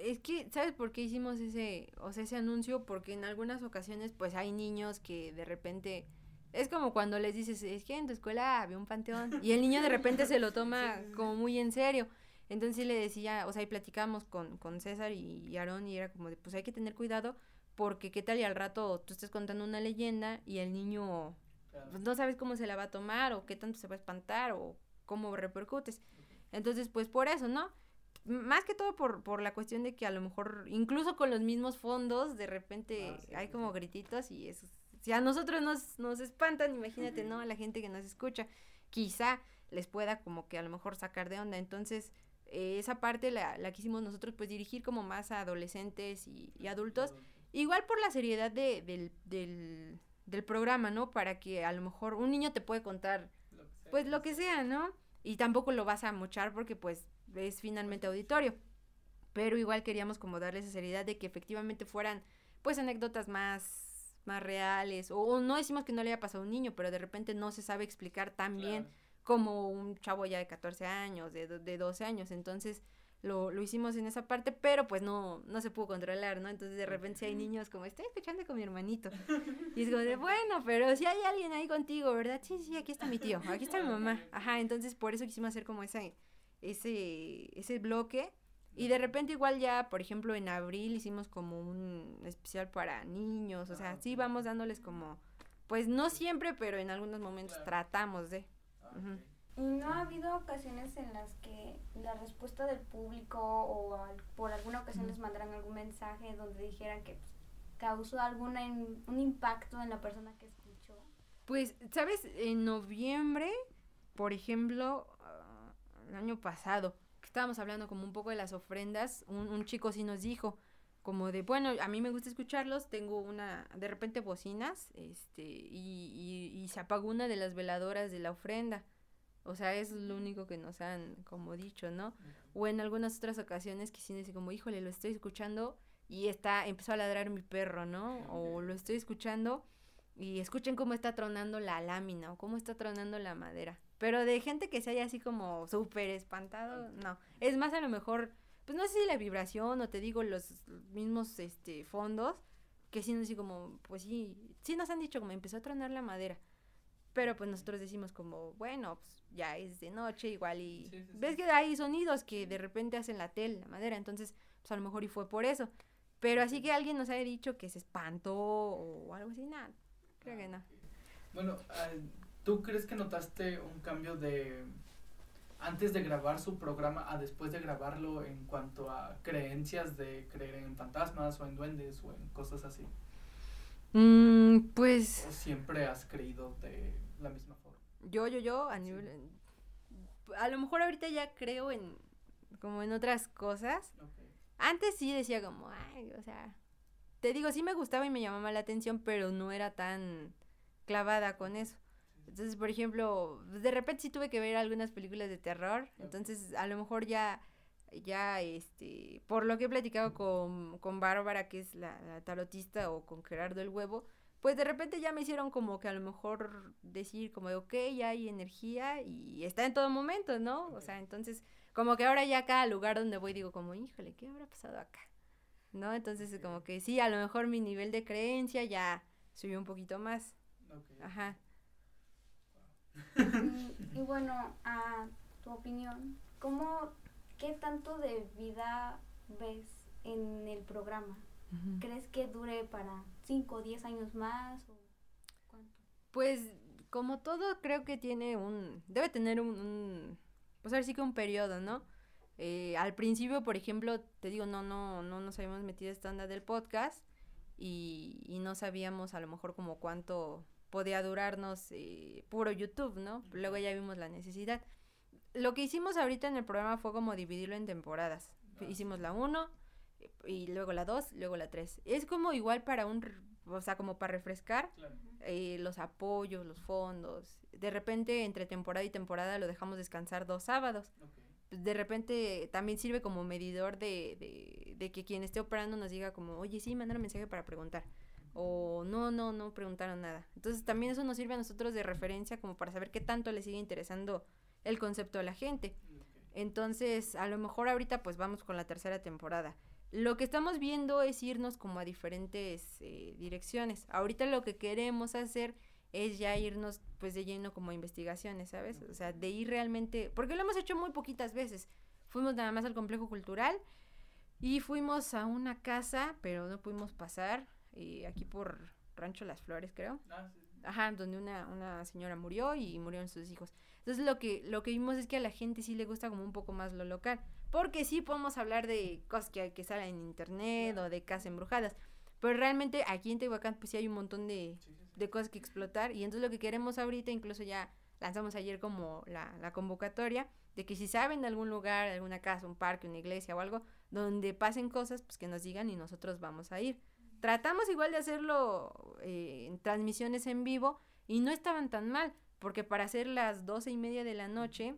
Es que, ¿sabes por qué hicimos ese, o sea, ese anuncio? Porque en algunas ocasiones, pues hay niños que de repente es como cuando les dices, es que en tu escuela había un panteón y el niño de repente se lo toma (laughs) como muy en serio. Entonces le decía, o sea, y platicábamos con, con César y, Aarón y era como de, pues hay que tener cuidado porque qué tal y al rato tú estás contando una leyenda y el niño pues, no sabes cómo se la va a tomar o qué tanto se va a espantar o cómo repercutes. Entonces, pues por eso, ¿no? Más que todo por, por la cuestión de que a lo mejor, incluso con los mismos fondos, de repente ah, hay como grititos y eso si a nosotros nos, nos espantan, imagínate, ¿no? A la gente que nos escucha, quizá les pueda como que a lo mejor sacar de onda. Entonces, eh, esa parte la, la quisimos nosotros pues dirigir como más a adolescentes y, adultos. Igual por la seriedad de, del, del, del, programa, ¿no? Para que a lo mejor un niño te puede contar, pues lo que sea, ¿no? Y tampoco lo vas a mochar porque pues es finalmente auditorio. Pero igual queríamos como darle esa seriedad de que efectivamente fueran pues anécdotas más más reales, o, no decimos que no le haya pasado a un niño, pero de repente no se sabe explicar tan bien como un chavo ya de 14 años, de, de 12 años, entonces lo, lo hicimos en esa parte, pero pues no, no se pudo controlar, ¿no? Entonces de repente si hay (laughs) niños como, estoy escuchando con mi hermanito, y es como de, bueno, pero si hay alguien ahí contigo, ¿verdad? Sí, sí, aquí está mi tío, aquí está mi mamá, ajá, entonces por eso quisimos hacer como ese, ese, ese bloque y de repente igual ya, por ejemplo, en abril hicimos como un especial para niños, o sea, sí vamos dándoles como, pues no siempre, pero en algunos momentos tratamos de. Ah, ¿Y no ha habido ocasiones en las que la respuesta del público o por alguna ocasión les mandaran algún mensaje donde dijeran que pues, causó algún un impacto en la persona que escuchó? Pues, ¿sabes? En noviembre, por ejemplo, ah, el año pasado, estábamos hablando como un poco de las ofrendas, un, chico sí nos dijo, como de, bueno, a mí me gusta escucharlos, tengo una, de repente bocinas, este, y, y, se apagó una de las veladoras de la ofrenda. O sea, es lo único que nos han como dicho, ¿no? O en algunas otras ocasiones que sí dice como, híjole, lo estoy escuchando y está, empezó a ladrar mi perro, ¿no? O lo estoy escuchando y escuchen cómo está tronando la lámina o cómo está tronando la madera. Pero de gente que se haya así como súper espantado, no. Es más a lo mejor, pues no sé si la vibración o te digo los mismos este fondos, que sí nos así como, pues sí, sí nos han dicho como empezó a tronar la madera. Pero pues nosotros decimos como, bueno, pues ya es de noche igual y ves que hay sonidos que de repente hacen la tela, la madera, entonces pues a lo mejor y fue por eso. Pero así que alguien nos haya dicho que se espantó o algo así, nada, creo que no. Bueno, ¿Tú crees que notaste un cambio de antes de grabar su programa a después de grabarlo en cuanto a creencias de creer en fantasmas o en duendes o en cosas así? Mm, pues... ¿O siempre has creído de la misma forma? Yo, yo, yo, a nivel... A lo mejor ahorita ya creo en... como en otras cosas. Antes sí decía como, ay, o sea... Te digo, sí me gustaba y me llamaba la atención, pero no era tan clavada con eso. Entonces, por ejemplo, de repente sí tuve que ver algunas películas de terror, entonces a lo mejor ya, ya, este, por lo que he platicado con, con Bárbara, que es la, tarotista, o con Gerardo el Huevo, pues de repente ya me hicieron como que a lo mejor decir como de, ok, ya hay energía y está en todo momento, ¿no? O sea, entonces, como que ahora ya cada lugar donde voy digo como, híjole, ¿qué habrá pasado acá? ¿No? Entonces, como que sí, a lo mejor mi nivel de creencia ya subió un poquito más. Ajá. Y, bueno, a tu opinión, ¿cómo, qué tanto de vida ves en el programa? ¿Crees que dure para 5 o 10 años más? O cuánto? Pues como todo creo que tiene un, debe tener un, pues ahora sí que un periodo, ¿no? Eh, al principio, por ejemplo, te digo, no, no, no nos habíamos metido esta onda del podcast y, y no sabíamos a lo mejor como cuánto podía durarnos eh, puro YouTube, ¿no? Luego ya vimos la necesidad. Lo que hicimos ahorita en el programa fue como dividirlo en temporadas. Ah, hicimos la 1 y luego la 2, luego la 3. Es como igual para un, o sea, como para refrescar eh, los apoyos, los fondos. De repente entre temporada y temporada lo dejamos descansar dos sábados. De repente también sirve como medidor de, de, de que quien esté operando nos diga como, oye, sí, manda un mensaje para preguntar o no, no, no preguntaron nada. Entonces también eso nos sirve a nosotros de referencia como para saber qué tanto le sigue interesando el concepto a la gente. Entonces, a lo mejor ahorita pues vamos con la tercera temporada. Lo que estamos viendo es irnos como a diferentes eh, direcciones. Ahorita lo que queremos hacer es ya irnos pues de lleno como a investigaciones, ¿sabes? O sea, de ir realmente, porque lo hemos hecho muy poquitas veces. Fuimos nada más al complejo cultural y fuimos a una casa, pero no pudimos pasar eh, aquí por Rancho Las Flores, creo. Ah, Ajá, donde una, una señora murió y murieron sus hijos. Entonces lo que, lo que vimos es que a la gente sí le gusta como un poco más lo local. Porque sí podemos hablar de cosas que, que salen en internet o de casas embrujadas. Pero realmente aquí en Tehuacán pues sí hay un montón de, de cosas que explotar. Y entonces lo que queremos ahorita, incluso ya lanzamos ayer como la, la convocatoria, de que si saben de algún lugar, alguna casa, un parque, una iglesia o algo, donde pasen cosas, pues que nos digan y nosotros vamos a ir. Tratamos igual de hacerlo eh, en transmisiones en vivo y no estaban tan mal, porque para hacer las doce y media de la noche,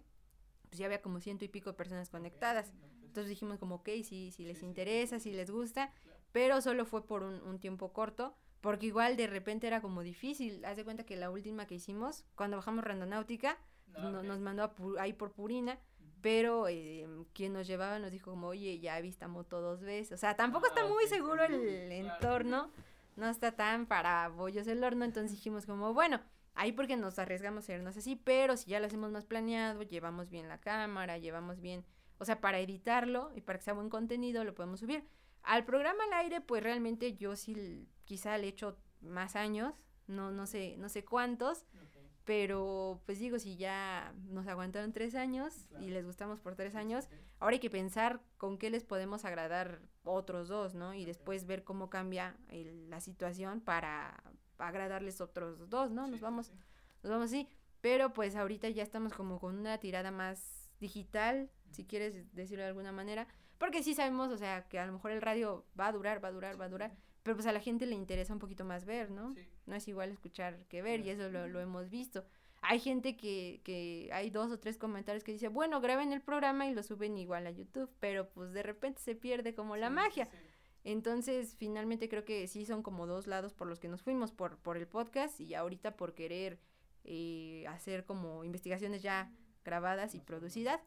pues ya había como ciento y pico de personas conectadas. Entonces dijimos como, ok, si, si les interesa, si les gusta, pero solo fue por un, un tiempo corto, porque igual de repente era como difícil. Haz de cuenta que la última que hicimos, cuando bajamos Randonáutica, nos mandó ahí por Purina, pero eh, quien nos llevaba nos dijo como, oye, ya he visto moto dos veces. O sea, tampoco está ah, muy seguro el entorno, no está tan para bollos el horno, entonces dijimos como, bueno, ahí porque nos arriesgamos a irnos así, pero si ya lo hacemos más planeado, llevamos bien la cámara, llevamos bien, o sea, para editarlo y para que sea buen contenido, lo podemos subir. Al programa al aire, pues realmente yo sí quizá le echo más años, no, no sé, no sé cuántos, pero pues digo, si ya nos aguantaron tres años y les gustamos por tres años, ahora hay que pensar con qué les podemos agradar otros dos, ¿no? Y después ver cómo cambia la situación para agradarles otros dos, ¿no? Nos vamos, nos vamos así. Pero pues ahorita ya estamos como con una tirada más digital, si quieres decirlo de alguna manera, porque sí sabemos, o sea, que a lo mejor el radio va a durar, va a durar, va a durar, pero pues a la gente le interesa un poquito más ver, ¿no? No es igual escuchar que ver y eso lo, lo hemos visto. Hay gente que, que hay dos o tres comentarios que dice, bueno, graben el programa y lo suben igual a YouTube, pero pues de repente se pierde como la magia. Entonces, finalmente creo que sí son como dos lados por los que nos fuimos, por, por el podcast y ahorita por querer eh, hacer como investigaciones ya grabadas y producidas.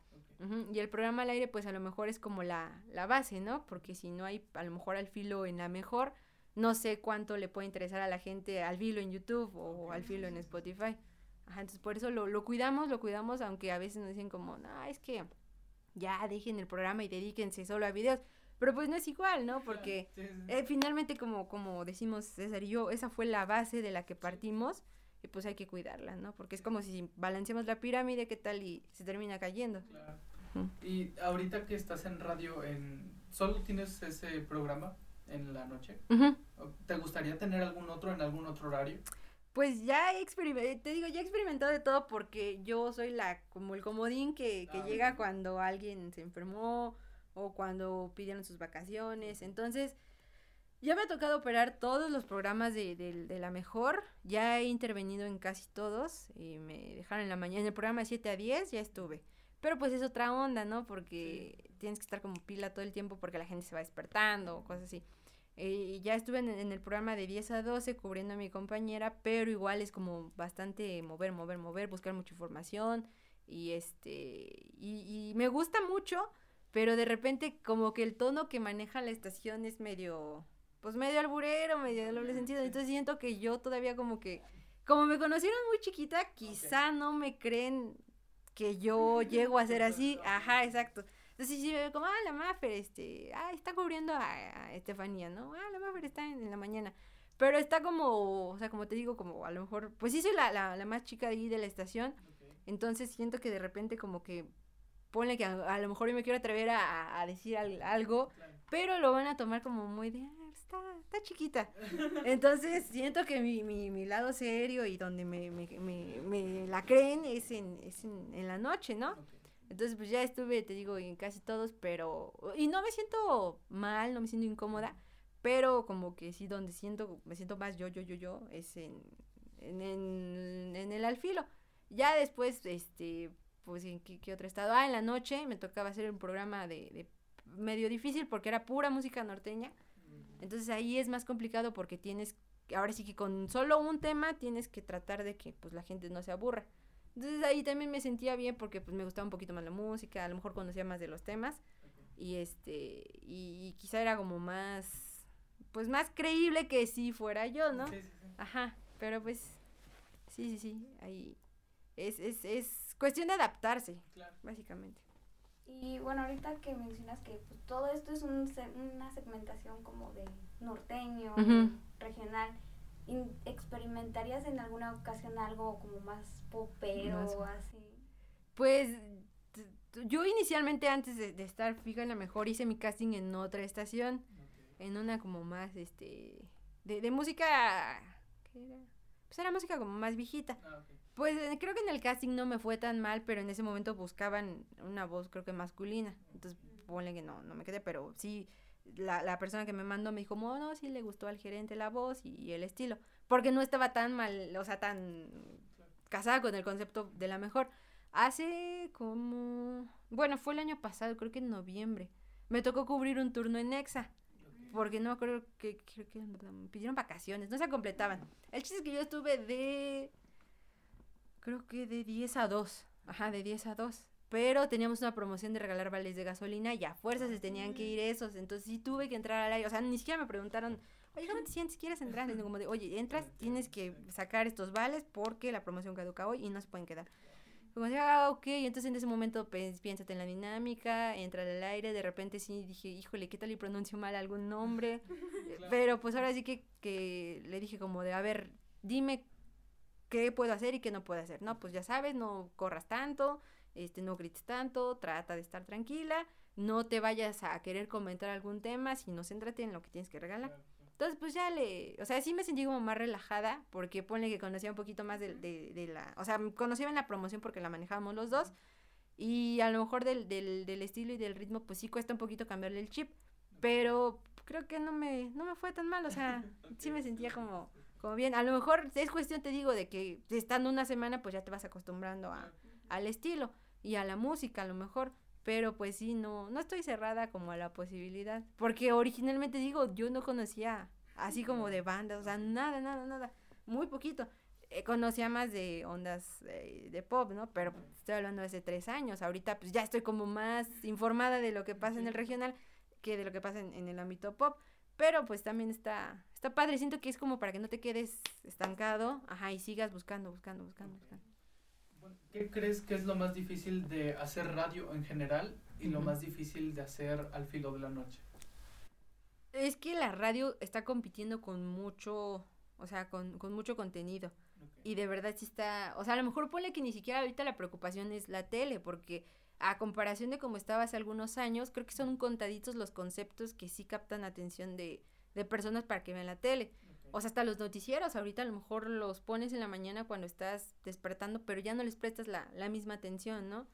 Y el programa al aire, pues a lo mejor es como la, la base, ¿no? Porque si no hay a lo mejor al filo en la mejor, no sé cuánto le puede interesar a la gente al filo en YouTube o al filo en Spotify. Ajá, entonces por eso lo, lo cuidamos, lo cuidamos, aunque a veces nos dicen como, no, es que ya dejen el programa y dedíquense solo a videos. Pero pues no es igual, ¿no? Porque eh, finalmente, como, como decimos César y yo, esa fue la base de la que partimos. y pues hay que cuidarla, ¿no? Porque es como si balanceamos la pirámide, ¿qué tal? Y se termina cayendo. Claro. Y ahorita que estás en radio, en ¿solo tienes ese programa en la noche? ¿Te gustaría tener algún otro en algún otro horario? Pues ya he experimentado, te digo, ya he experimentado de todo porque yo soy la, como el comodín que, que ah, llega cuando alguien se enfermó o cuando pidieron sus vacaciones. Entonces, ya me ha tocado operar todos los programas de, de, la mejor. Ya he intervenido en casi todos. Y me dejaron en la mañana. En el programa de 7 a 10 ya estuve. Pero pues es otra onda, ¿no? Porque tienes que estar como pila todo el tiempo porque la gente se va despertando o cosas así. Eh, ya estuve en, el programa de 10 a 12 cubriendo a mi compañera, pero igual es como bastante mover, mover, mover, buscar mucha información y este y, y, me gusta mucho, pero de repente como que el tono que maneja la estación es medio pues medio alburero, medio de doble sentido, entonces siento que yo todavía como que como me conocieron muy chiquita, quizá no me creen que yo llego a ser así, ajá, exacto. Entonces sí, como, ah, la Maffer, este, ah, está cubriendo a, Estefanía, ¿no? Ah, la Maffer está en, la mañana. Pero está como, o sea, como te digo, como a lo mejor, pues sí soy la, la, la más chica de ahí de la estación. Entonces siento que de repente como que ponle que a, lo mejor yo me quiero atrever a, a decir algo, pero lo van a tomar como muy de, ah, está, está chiquita. Entonces siento que mi, mi, mi lado serio y donde me, me, me, me la creen es en, es en, en la noche, ¿no? Entonces, pues ya estuve, te digo, en casi todos, pero... Y no me siento mal, no me siento incómoda, pero como que sí, donde siento, me siento más yo, yo, yo, yo, es en, en, en, el alfilo. Ya después, este, pues en qué, otro estado. Ah, en la noche me tocaba hacer un programa de, de medio difícil porque era pura música norteña. Entonces ahí es más complicado porque tienes, ahora sí que con solo un tema tienes que tratar de que pues la gente no se aburra. Entonces ahí también me sentía bien porque pues me gustaba un poquito más la música, a lo mejor conocía más de los temas y este y, quizá era como más pues más creíble que si fuera yo, ¿no? Sí, sí, sí. Ajá, pero pues sí, sí, sí, ahí es, es, es cuestión de adaptarse, claro. básicamente. Y bueno, ahorita que mencionas que pues, todo esto es un, una segmentación como de norteño, regional, ¿experimentarías en alguna ocasión algo como más popero o así? Pues yo inicialmente antes de, estar fija en la mejor hice mi casting en otra estación, en una como más, este, de, de música, ¿qué era? Pues era música como más viejita. Ah, pues eh, creo que en el casting no me fue tan mal, pero en ese momento buscaban una voz creo que masculina. Entonces, ponle que no, no me quedé, pero sí, la, la persona que me mandó me dijo, oh, no, sí le gustó al gerente la voz y, el estilo. Porque no estaba tan mal, o sea, tan casada con el concepto de la mejor. Hace como, bueno, fue el año pasado, creo que en noviembre. Me tocó cubrir un turno en Nexa. Porque no acuerdo que, creo que pidieron vacaciones, no se completaban. El chiste es que yo estuve de creo que de 10 a 2. Ajá, de 10 a 2. Pero teníamos una promoción de regalar vales de gasolina y a fuerzas se tenían que ir esos. Entonces sí tuve que entrar al aire. O sea, ni siquiera me preguntaron, oye, ¿cómo te (laughs) sientes? ¿Quieres entrar? Sino como de, oye, (laughs) entras, tienes que sacar estos vales porque la promoción caduca hoy y no se pueden quedar. Como de, ah, ok, entonces en ese momento pues, piénsate en la dinámica, entra al aire, de repente sí dije, híjole, ¿qué tal y pronuncio mal algún nombre? (laughs) Pero pues ahora sí que, que le dije como de, a ver, dime qué puedo hacer y qué no puedo hacer. No, pues ya sabes, no corras tanto, este, no grites tanto, trata de estar tranquila, no te vayas a querer comentar algún tema, sino céntrate en lo que tienes que regalar. Entonces, pues ya le, o sea, sí me sentí como más relajada, porque pone que conocía un poquito más de, de, de la, o sea, conocía en la promoción porque la manejábamos los dos, y a lo mejor del, del, del estilo y del ritmo, pues sí cuesta un poquito cambiarle el chip, pero creo que no me, no me fue tan mal, o sea, (laughs) sí me sentía como como bien, a lo mejor es cuestión, te digo, de que estando una semana, pues ya te vas acostumbrando a, al estilo y a la música, a lo mejor. Pero pues sí, no, no estoy cerrada como a la posibilidad. Porque originalmente digo, yo no conocía así como de bandas, o sea, nada, nada, nada. Muy poquito. Eh, conocía más de ondas de pop, ¿no? Pero estoy hablando de hace tres años. Ahorita pues ya estoy como más informada de lo que pasa en el regional que de lo que pasa en, en el ámbito pop. Pero pues también está, está padre, siento que es como para que no te quedes estancado, ajá, y sigas buscando, buscando, buscando, buscando. ¿Qué crees que es lo más difícil de hacer radio en general y lo más difícil de hacer al filo de la noche? Es que la radio está compitiendo con mucho, o sea, con, con mucho contenido. Y de verdad sí está, o sea, a lo mejor ponle que ni siquiera ahorita la preocupación es la tele, porque a comparación de como estaba hace algunos años, creo que son contaditos los conceptos que sí captan atención de, de personas para que vean la tele. O sea, hasta los noticieros, ahorita a lo mejor los pones en la mañana cuando estás despertando, pero ya no les prestas la, la misma atención, ¿no?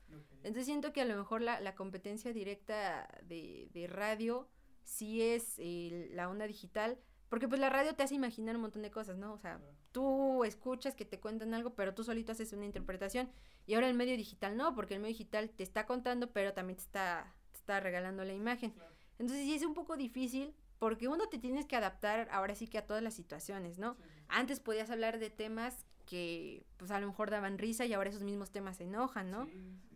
Entonces siento que a lo mejor la, la competencia directa de, de radio sí es eh, la onda digital, porque pues la radio te hace imaginar un montón de cosas, ¿no? O sea, tú escuchas que te cuentan algo, pero tú solito haces una interpretación. Y ahora el medio digital no, porque el medio digital te está contando, pero también te está, te está regalando la imagen. Entonces sí es un poco difícil porque uno te tienes que adaptar ahora sí que a todas las situaciones, ¿no? Antes podías hablar de temas que pues a lo mejor daban risa y ahora esos mismos temas se enojan, ¿no?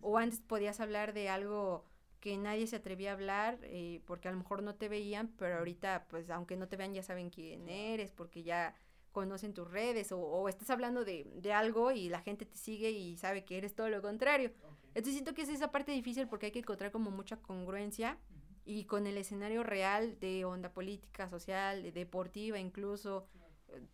o antes podías hablar de algo que nadie se atrevía a hablar eh, porque a lo mejor no te veían, pero ahorita pues aunque no te vean ya saben quién eres porque ya conocen tus redes o, o estás hablando de, de, algo y la gente te sigue y sabe que eres todo lo contrario. Entonces siento que es esa parte difícil porque hay que encontrar como mucha congruencia y con el escenario real de onda política, social, deportiva incluso,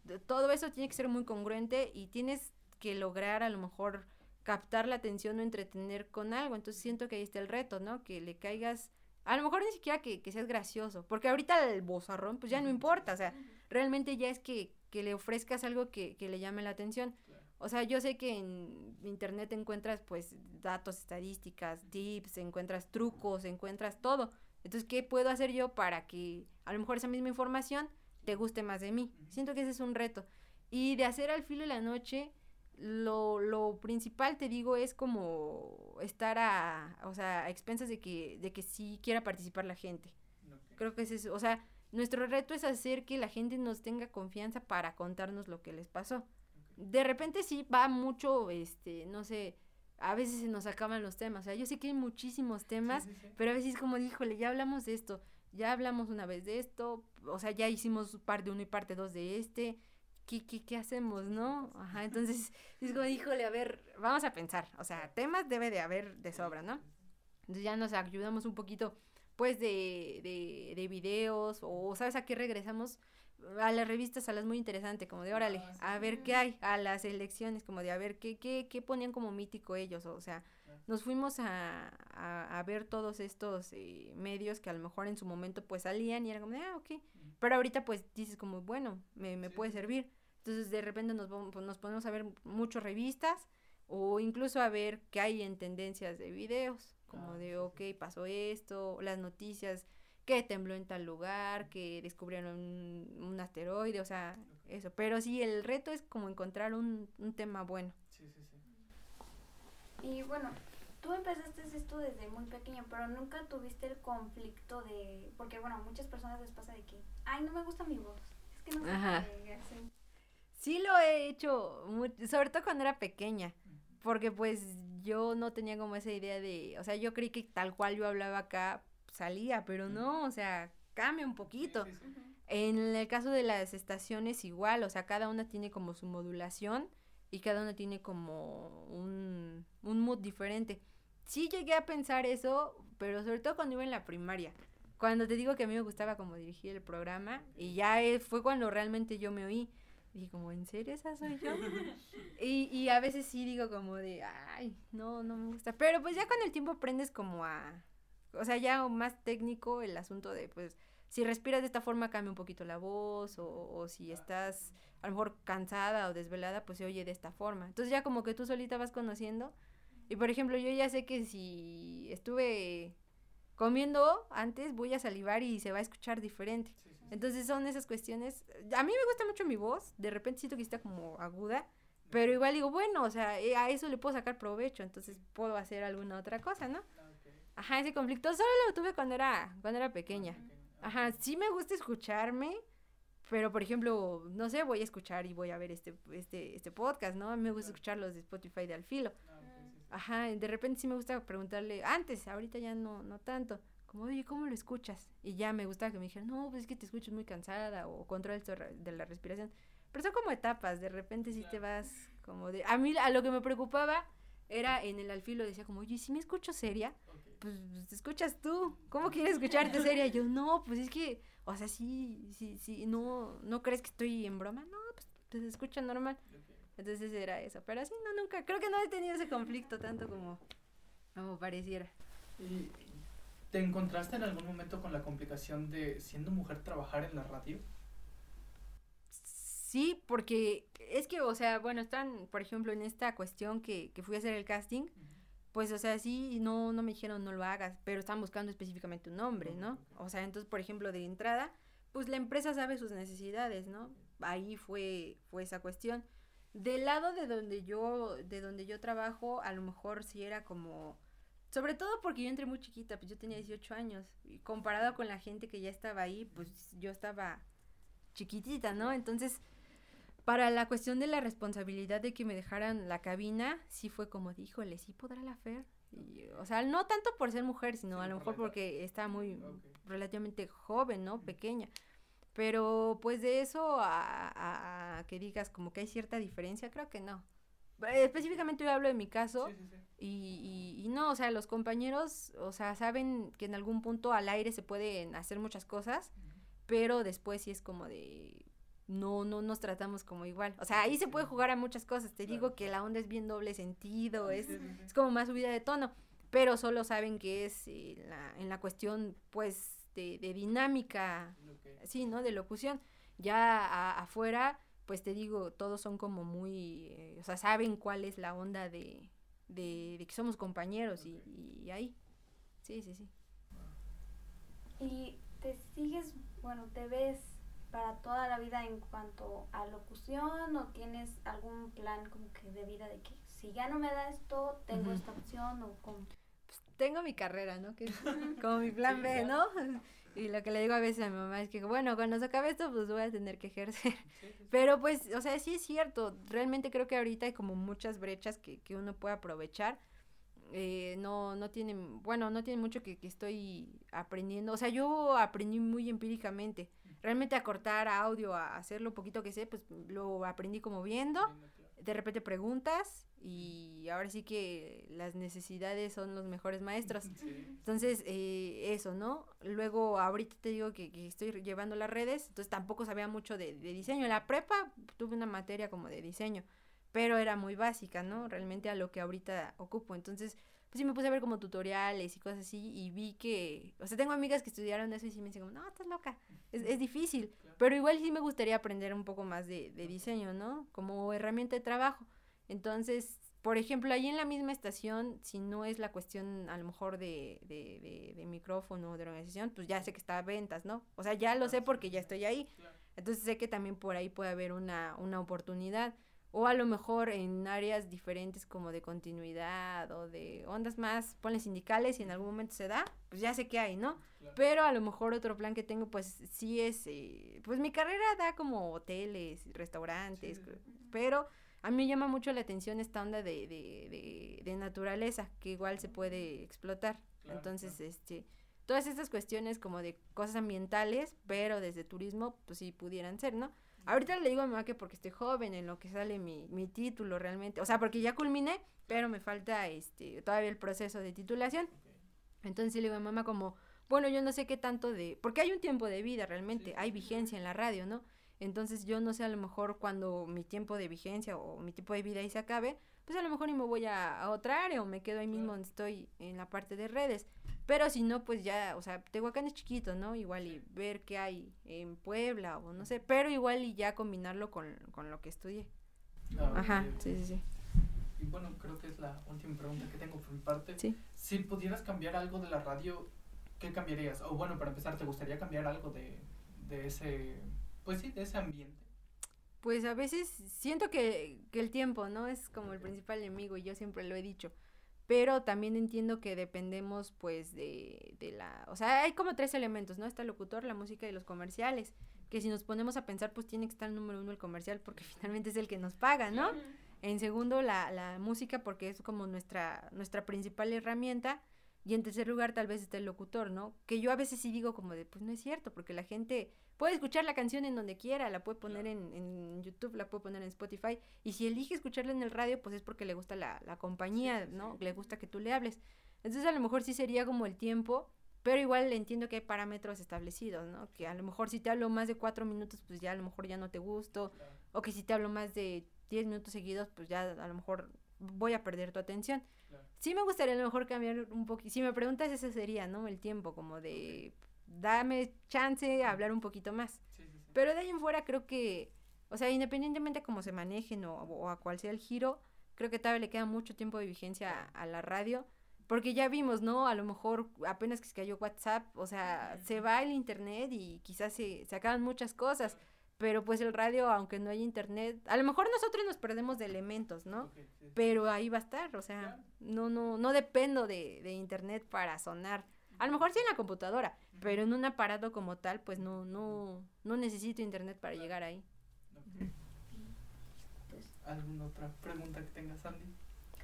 eh, todo eso tiene que ser muy congruente y tienes que lograr a lo mejor captar la atención o entretener con algo. Entonces siento que ahí está el reto, ¿no? Que le caigas, a lo mejor ni siquiera que, que seas gracioso, porque ahorita el bozarrón pues ya no importa, o sea, realmente ya es que, que le ofrezcas algo que, que le llame la atención. O sea, yo sé que en internet encuentras pues datos, estadísticas, tips, encuentras trucos, encuentras todo. Entonces, ¿qué puedo hacer yo para que a lo mejor esa misma información te guste más de mí? Siento que ese es un reto. Y de hacer al filo de la noche, lo, lo principal, te digo, es como estar a, o sea, a expensas de que, de que sí quiera participar la gente. Okay. Creo que es eso. O sea, nuestro reto es hacer que la gente nos tenga confianza para contarnos lo que les pasó. Okay. De repente sí va mucho, este, no sé, a veces se nos acaban los temas. O sea, yo sé que hay muchísimos temas, sí, sí, sí. pero a veces como, híjole, ya hablamos de esto, ya hablamos una vez de esto, o sea, ya hicimos parte uno y parte dos de este. ¿Qué, qué, qué hacemos, no? Ajá, entonces (laughs) es como, híjole, a ver, vamos a pensar. O sea, temas debe de haber de sobra, ¿no? Entonces ya nos ayudamos un poquito, pues, de, de, de videos, o ¿sabes a qué regresamos? a las revistas, a las muy interesantes, como de órale, a ver qué hay, a las elecciones, como de a ver qué, qué, qué ponían como mítico ellos, o sea, nos fuimos a, a, a ver todos estos eh, medios que a lo mejor en su momento pues salían y era como de, ah, ok, pero ahorita pues dices como, bueno, me, me puede servir, entonces de repente nos, pues, nos ponemos a ver muchas revistas o incluso a ver qué hay en tendencias de videos, como de, ok, pasó esto, las noticias, que tembló en tal lugar, que descubrieron un, un asteroide, o sea, okay. eso. Pero sí, el reto es como encontrar un, un tema bueno. Sí, sí, sí. Y bueno, tú empezaste esto desde muy pequeño, pero nunca tuviste el conflicto de... Porque bueno, a muchas personas les pasa de que, ay, no me gusta mi voz. Es que no me. Así. Sí lo he hecho, sobre todo cuando era pequeña, porque pues yo no tenía como esa idea de, o sea, yo creí que tal cual yo hablaba acá, salía, pero no, o sea, cambia un poquito. Sí, sí, sí. En el caso de las estaciones igual, o sea, cada una tiene como su modulación y cada una tiene como un, un mood diferente. Sí llegué a pensar eso, pero sobre todo cuando iba en la primaria. Cuando te digo que a mí me gustaba como dirigir el programa y ya fue cuando realmente yo me oí. Dije como, ¿en serio esa soy yo? (laughs) y, y a veces sí digo como de, ay, no, no me gusta. Pero pues ya con el tiempo aprendes como a, o sea, ya más técnico el asunto de, pues, si respiras de esta forma cambia un poquito la voz, o, o, si estás a lo mejor cansada o desvelada, pues se oye de esta forma. Entonces ya como que tú solita vas conociendo. Y por ejemplo, yo ya sé que si estuve comiendo antes, voy a salivar y se va a escuchar diferente. Sí, sí, sí. Entonces son esas cuestiones. A mí me gusta mucho mi voz, de repente siento que está como aguda. Pero igual digo, bueno, o sea, eh, a eso le puedo sacar provecho, entonces puedo hacer alguna otra cosa, ¿no? Ajá, ese conflicto solo lo tuve cuando era, cuando era pequeña. Ajá, sí me gusta escucharme, pero por ejemplo, no sé, voy a escuchar y voy a ver este, este, este podcast, ¿no? Me gusta escuchar los de Spotify de Alfilo. Ajá, de repente sí me gusta preguntarle, antes, ahorita ya no, no tanto, como, oye, ¿cómo lo escuchas? Y ya me gustaba que me dijeran, no, pues es que te escuchas muy cansada o control de la respiración. Pero son como etapas, de repente sí te vas como de... A mí, a lo que me preocupaba era en el alfilo, decía como, oye, si me escucho seria, pues te escuchas tú, ¿cómo quieres escucharte (laughs) seria? Y yo, no, pues es que, o sea, sí, sí, sí, no, ¿no crees que estoy en broma? No, pues te escucha normal. Entonces era eso. Pero sí, no, nunca. Creo que no he tenido ese conflicto tanto como, como pareciera. ¿Y te encontraste en algún momento con la complicación de siendo mujer trabajar en la radio? Sí, porque es que, o sea, bueno, están, por ejemplo, en esta cuestión que, que fui a hacer el casting, pues, o sea, sí, no, no me dijeron no lo hagas, pero están buscando específicamente un nombre, ¿no? O sea, entonces, por ejemplo, de entrada, pues la empresa sabe sus necesidades, ¿no? Ahí fue, fue esa cuestión. Del lado de donde yo, de donde yo trabajo, a lo mejor sí era como, sobre todo porque yo entré muy chiquita, pues yo tenía 18 años, y comparado con la gente que ya estaba ahí, pues yo estaba chiquitita, ¿no? Entonces, para la cuestión de la responsabilidad de que me dejaran la cabina, sí fue como, híjole, sí podrá la Fer. o sea, no tanto por ser mujer, sino a lo mejor porque está muy relativamente joven, ¿no? Pequeña. Pero pues de eso a, que digas como que hay cierta diferencia, creo que no. Específicamente yo hablo de mi caso Y, y, no, o sea, los compañeros, o sea, saben que en algún punto al aire se pueden hacer muchas cosas, pero después sí es como de, no, no nos tratamos como igual. O sea, ahí se puede jugar a muchas cosas. Te digo que la onda es bien doble sentido, es, es como más subida de tono, pero solo saben que es eh, la, en la cuestión, pues, de, de dinámica, sí, ¿no? De locución. Ya afuera, pues te digo, todos son como muy, eh, o sea, saben cuál es la onda de, de, de que somos compañeros y, y ahí. Sí, sí, sí. Y te sigues, bueno, te ves para toda la vida en cuanto a locución o tienes algún plan como que de vida de que si ya no me da esto, tengo esta opción o. Tengo mi carrera, ¿no? Que es (laughs) como mi plan B, ¿no? Y lo que le digo a veces a mi mamá es que, bueno, cuando se acabe esto, pues voy a tener que ejercer. Pero pues, o sea, sí es cierto. Realmente creo que ahorita hay como muchas brechas que, que uno puede aprovechar. Eh, no, no tienen, bueno, no tiene mucho que, que estoy aprendiendo. O sea, yo aprendí muy empíricamente realmente a cortar audio, a hacer lo poquito que sé, pues lo aprendí como viendo. De repente preguntas y ahora sí que las necesidades son los mejores maestros. (laughs) Entonces, eh, eso, ¿no? Luego, ahorita te digo que, estoy llevando las redes, entonces tampoco sabía mucho de, de, diseño. En la prepa tuve una materia como de diseño, pero era muy básica, ¿no? Realmente a lo que ahorita ocupo. Entonces, pues sí me puse a ver como tutoriales y cosas así y vi que, o sea, tengo amigas que estudiaron eso y sí me dicen como, no, estás loca, es, es difícil, pero igual sí me gustaría aprender un poco más de, de diseño, ¿no? Como herramienta de trabajo. Entonces, por ejemplo, ahí en la misma estación, si no es la cuestión a lo mejor de, de, de, de micrófono, de organización, pues ya sé que está a ventas, ¿no? O sea, ya lo sé porque ya estoy ahí. Entonces sé que también por ahí puede haber una, una oportunidad o a lo mejor en áreas diferentes como de continuidad o de ondas más, ponle sindicales y en algún momento se da, pues ya sé que hay, ¿no? Pero a lo mejor otro plan que tengo pues sí es, eh, pues mi carrera da como hoteles, restaurantes, pero a mí me llama mucho la atención esta onda de, de, de, naturaleza que igual se puede explotar. Entonces, este, todas estas cuestiones como de cosas ambientales, pero desde turismo, pues sí pudieran ser, ¿no? Ahorita le digo a mi mamá que porque estoy joven, en lo que sale mi, mi título realmente. O sea, porque ya culminé, pero me falta este todavía el proceso de titulación. Entonces le digo a mi mamá como, bueno, yo no sé qué tanto de... Porque hay un tiempo de vida realmente, hay vigencia en la radio, ¿no? Entonces yo no sé a lo mejor cuando mi tiempo de vigencia o mi tiempo de vida ahí se acabe, pues a lo mejor ni me voy a, a otra área o me quedo ahí mismo donde estoy en la parte de redes. Pero si no, pues ya, o sea, Tehuacán es chiquito, ¿no? Igual y ver qué hay en Puebla o no sé, pero igual y ya combinarlo con, con lo que estudié. Ah, Ajá, sí, sí, sí. Y bueno, creo que es la última pregunta que tengo por mi parte. Sí. Si pudieras cambiar algo de la radio, ¿qué cambiarías? O bueno, para empezar, ¿te gustaría cambiar algo de, de ese, pues sí, de ese ambiente? Pues a veces siento que, que el tiempo, ¿no? Es como el principal enemigo y yo siempre lo he dicho pero también entiendo que dependemos pues de, de la, o sea, hay como tres elementos, ¿no? Está el locutor, la música y los comerciales, que si nos ponemos a pensar pues tiene que estar el número uno el comercial porque (laughs) finalmente es el que nos paga, ¿no? En segundo la, la música porque es como nuestra, nuestra principal herramienta y en tercer lugar tal vez está el locutor, ¿no? Que yo a veces sí digo como de pues no es cierto porque la gente puede escuchar la canción en donde quiera, la puede poner en, en, YouTube, la puede poner en Spotify, y si elige escucharla en el radio, pues es porque le gusta la, la compañía, ¿no? Le gusta que tú le hables. Entonces a lo mejor sí sería como el tiempo, pero igual entiendo que hay parámetros establecidos, ¿no? Que a lo mejor si te hablo más de cuatro minutos, pues ya a lo mejor ya no te gusto, o que si te hablo más de 10 minutos seguidos, pues ya a lo mejor voy a perder tu atención. Sí me gustaría a lo mejor cambiar un poquito, si me preguntas ese sería, ¿no? El tiempo, como de dame chance a hablar un poquito más. Pero de ahí en fuera creo que, o sea, independientemente cómo se manejen o, a cuál sea el giro, creo que todavía le queda mucho tiempo de vigencia a, la radio. Porque ya vimos, ¿no? A lo mejor apenas que se cayó WhatsApp, o sea, se va el internet y quizás se, se acaban muchas cosas pero pues el radio, aunque no hay internet, a lo mejor nosotros nos perdemos de elementos, ¿no? Pero ahí va a estar, o sea, no, no, no dependo de, de, internet para sonar. A lo mejor sí en la computadora, pero en un aparato como tal, pues no, no, no necesito internet para llegar ahí. ¿Alguna otra pregunta que tengas, Andy?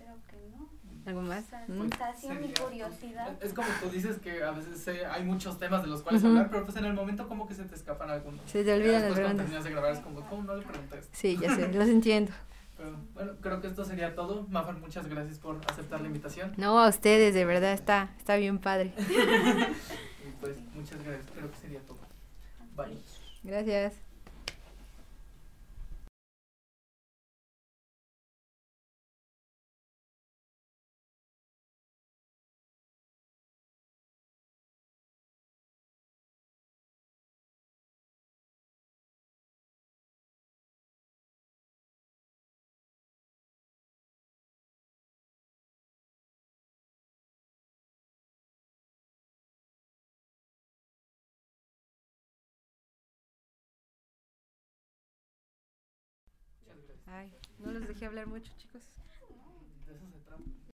Creo que no. ¿Algo más? Sensación y curiosidad. Es como tú dices que a veces hay muchos temas de los cuales hablar, pero pues en el momento como que se te escapan algunos. Se te olvidan las preguntas. Cuando de grabar es como, ¿cómo no le preguntas? Sí, ya sé, los entiendo. (laughs) Pero, bueno, creo que esto sería todo. Mafar, muchas gracias por aceptar la invitación. No, a ustedes, de verdad, está, está bien padre. y (laughs) pues, muchas gracias. Creo que sería todo. Bye. Gracias. Ay, no les dejé hablar mucho, chicos.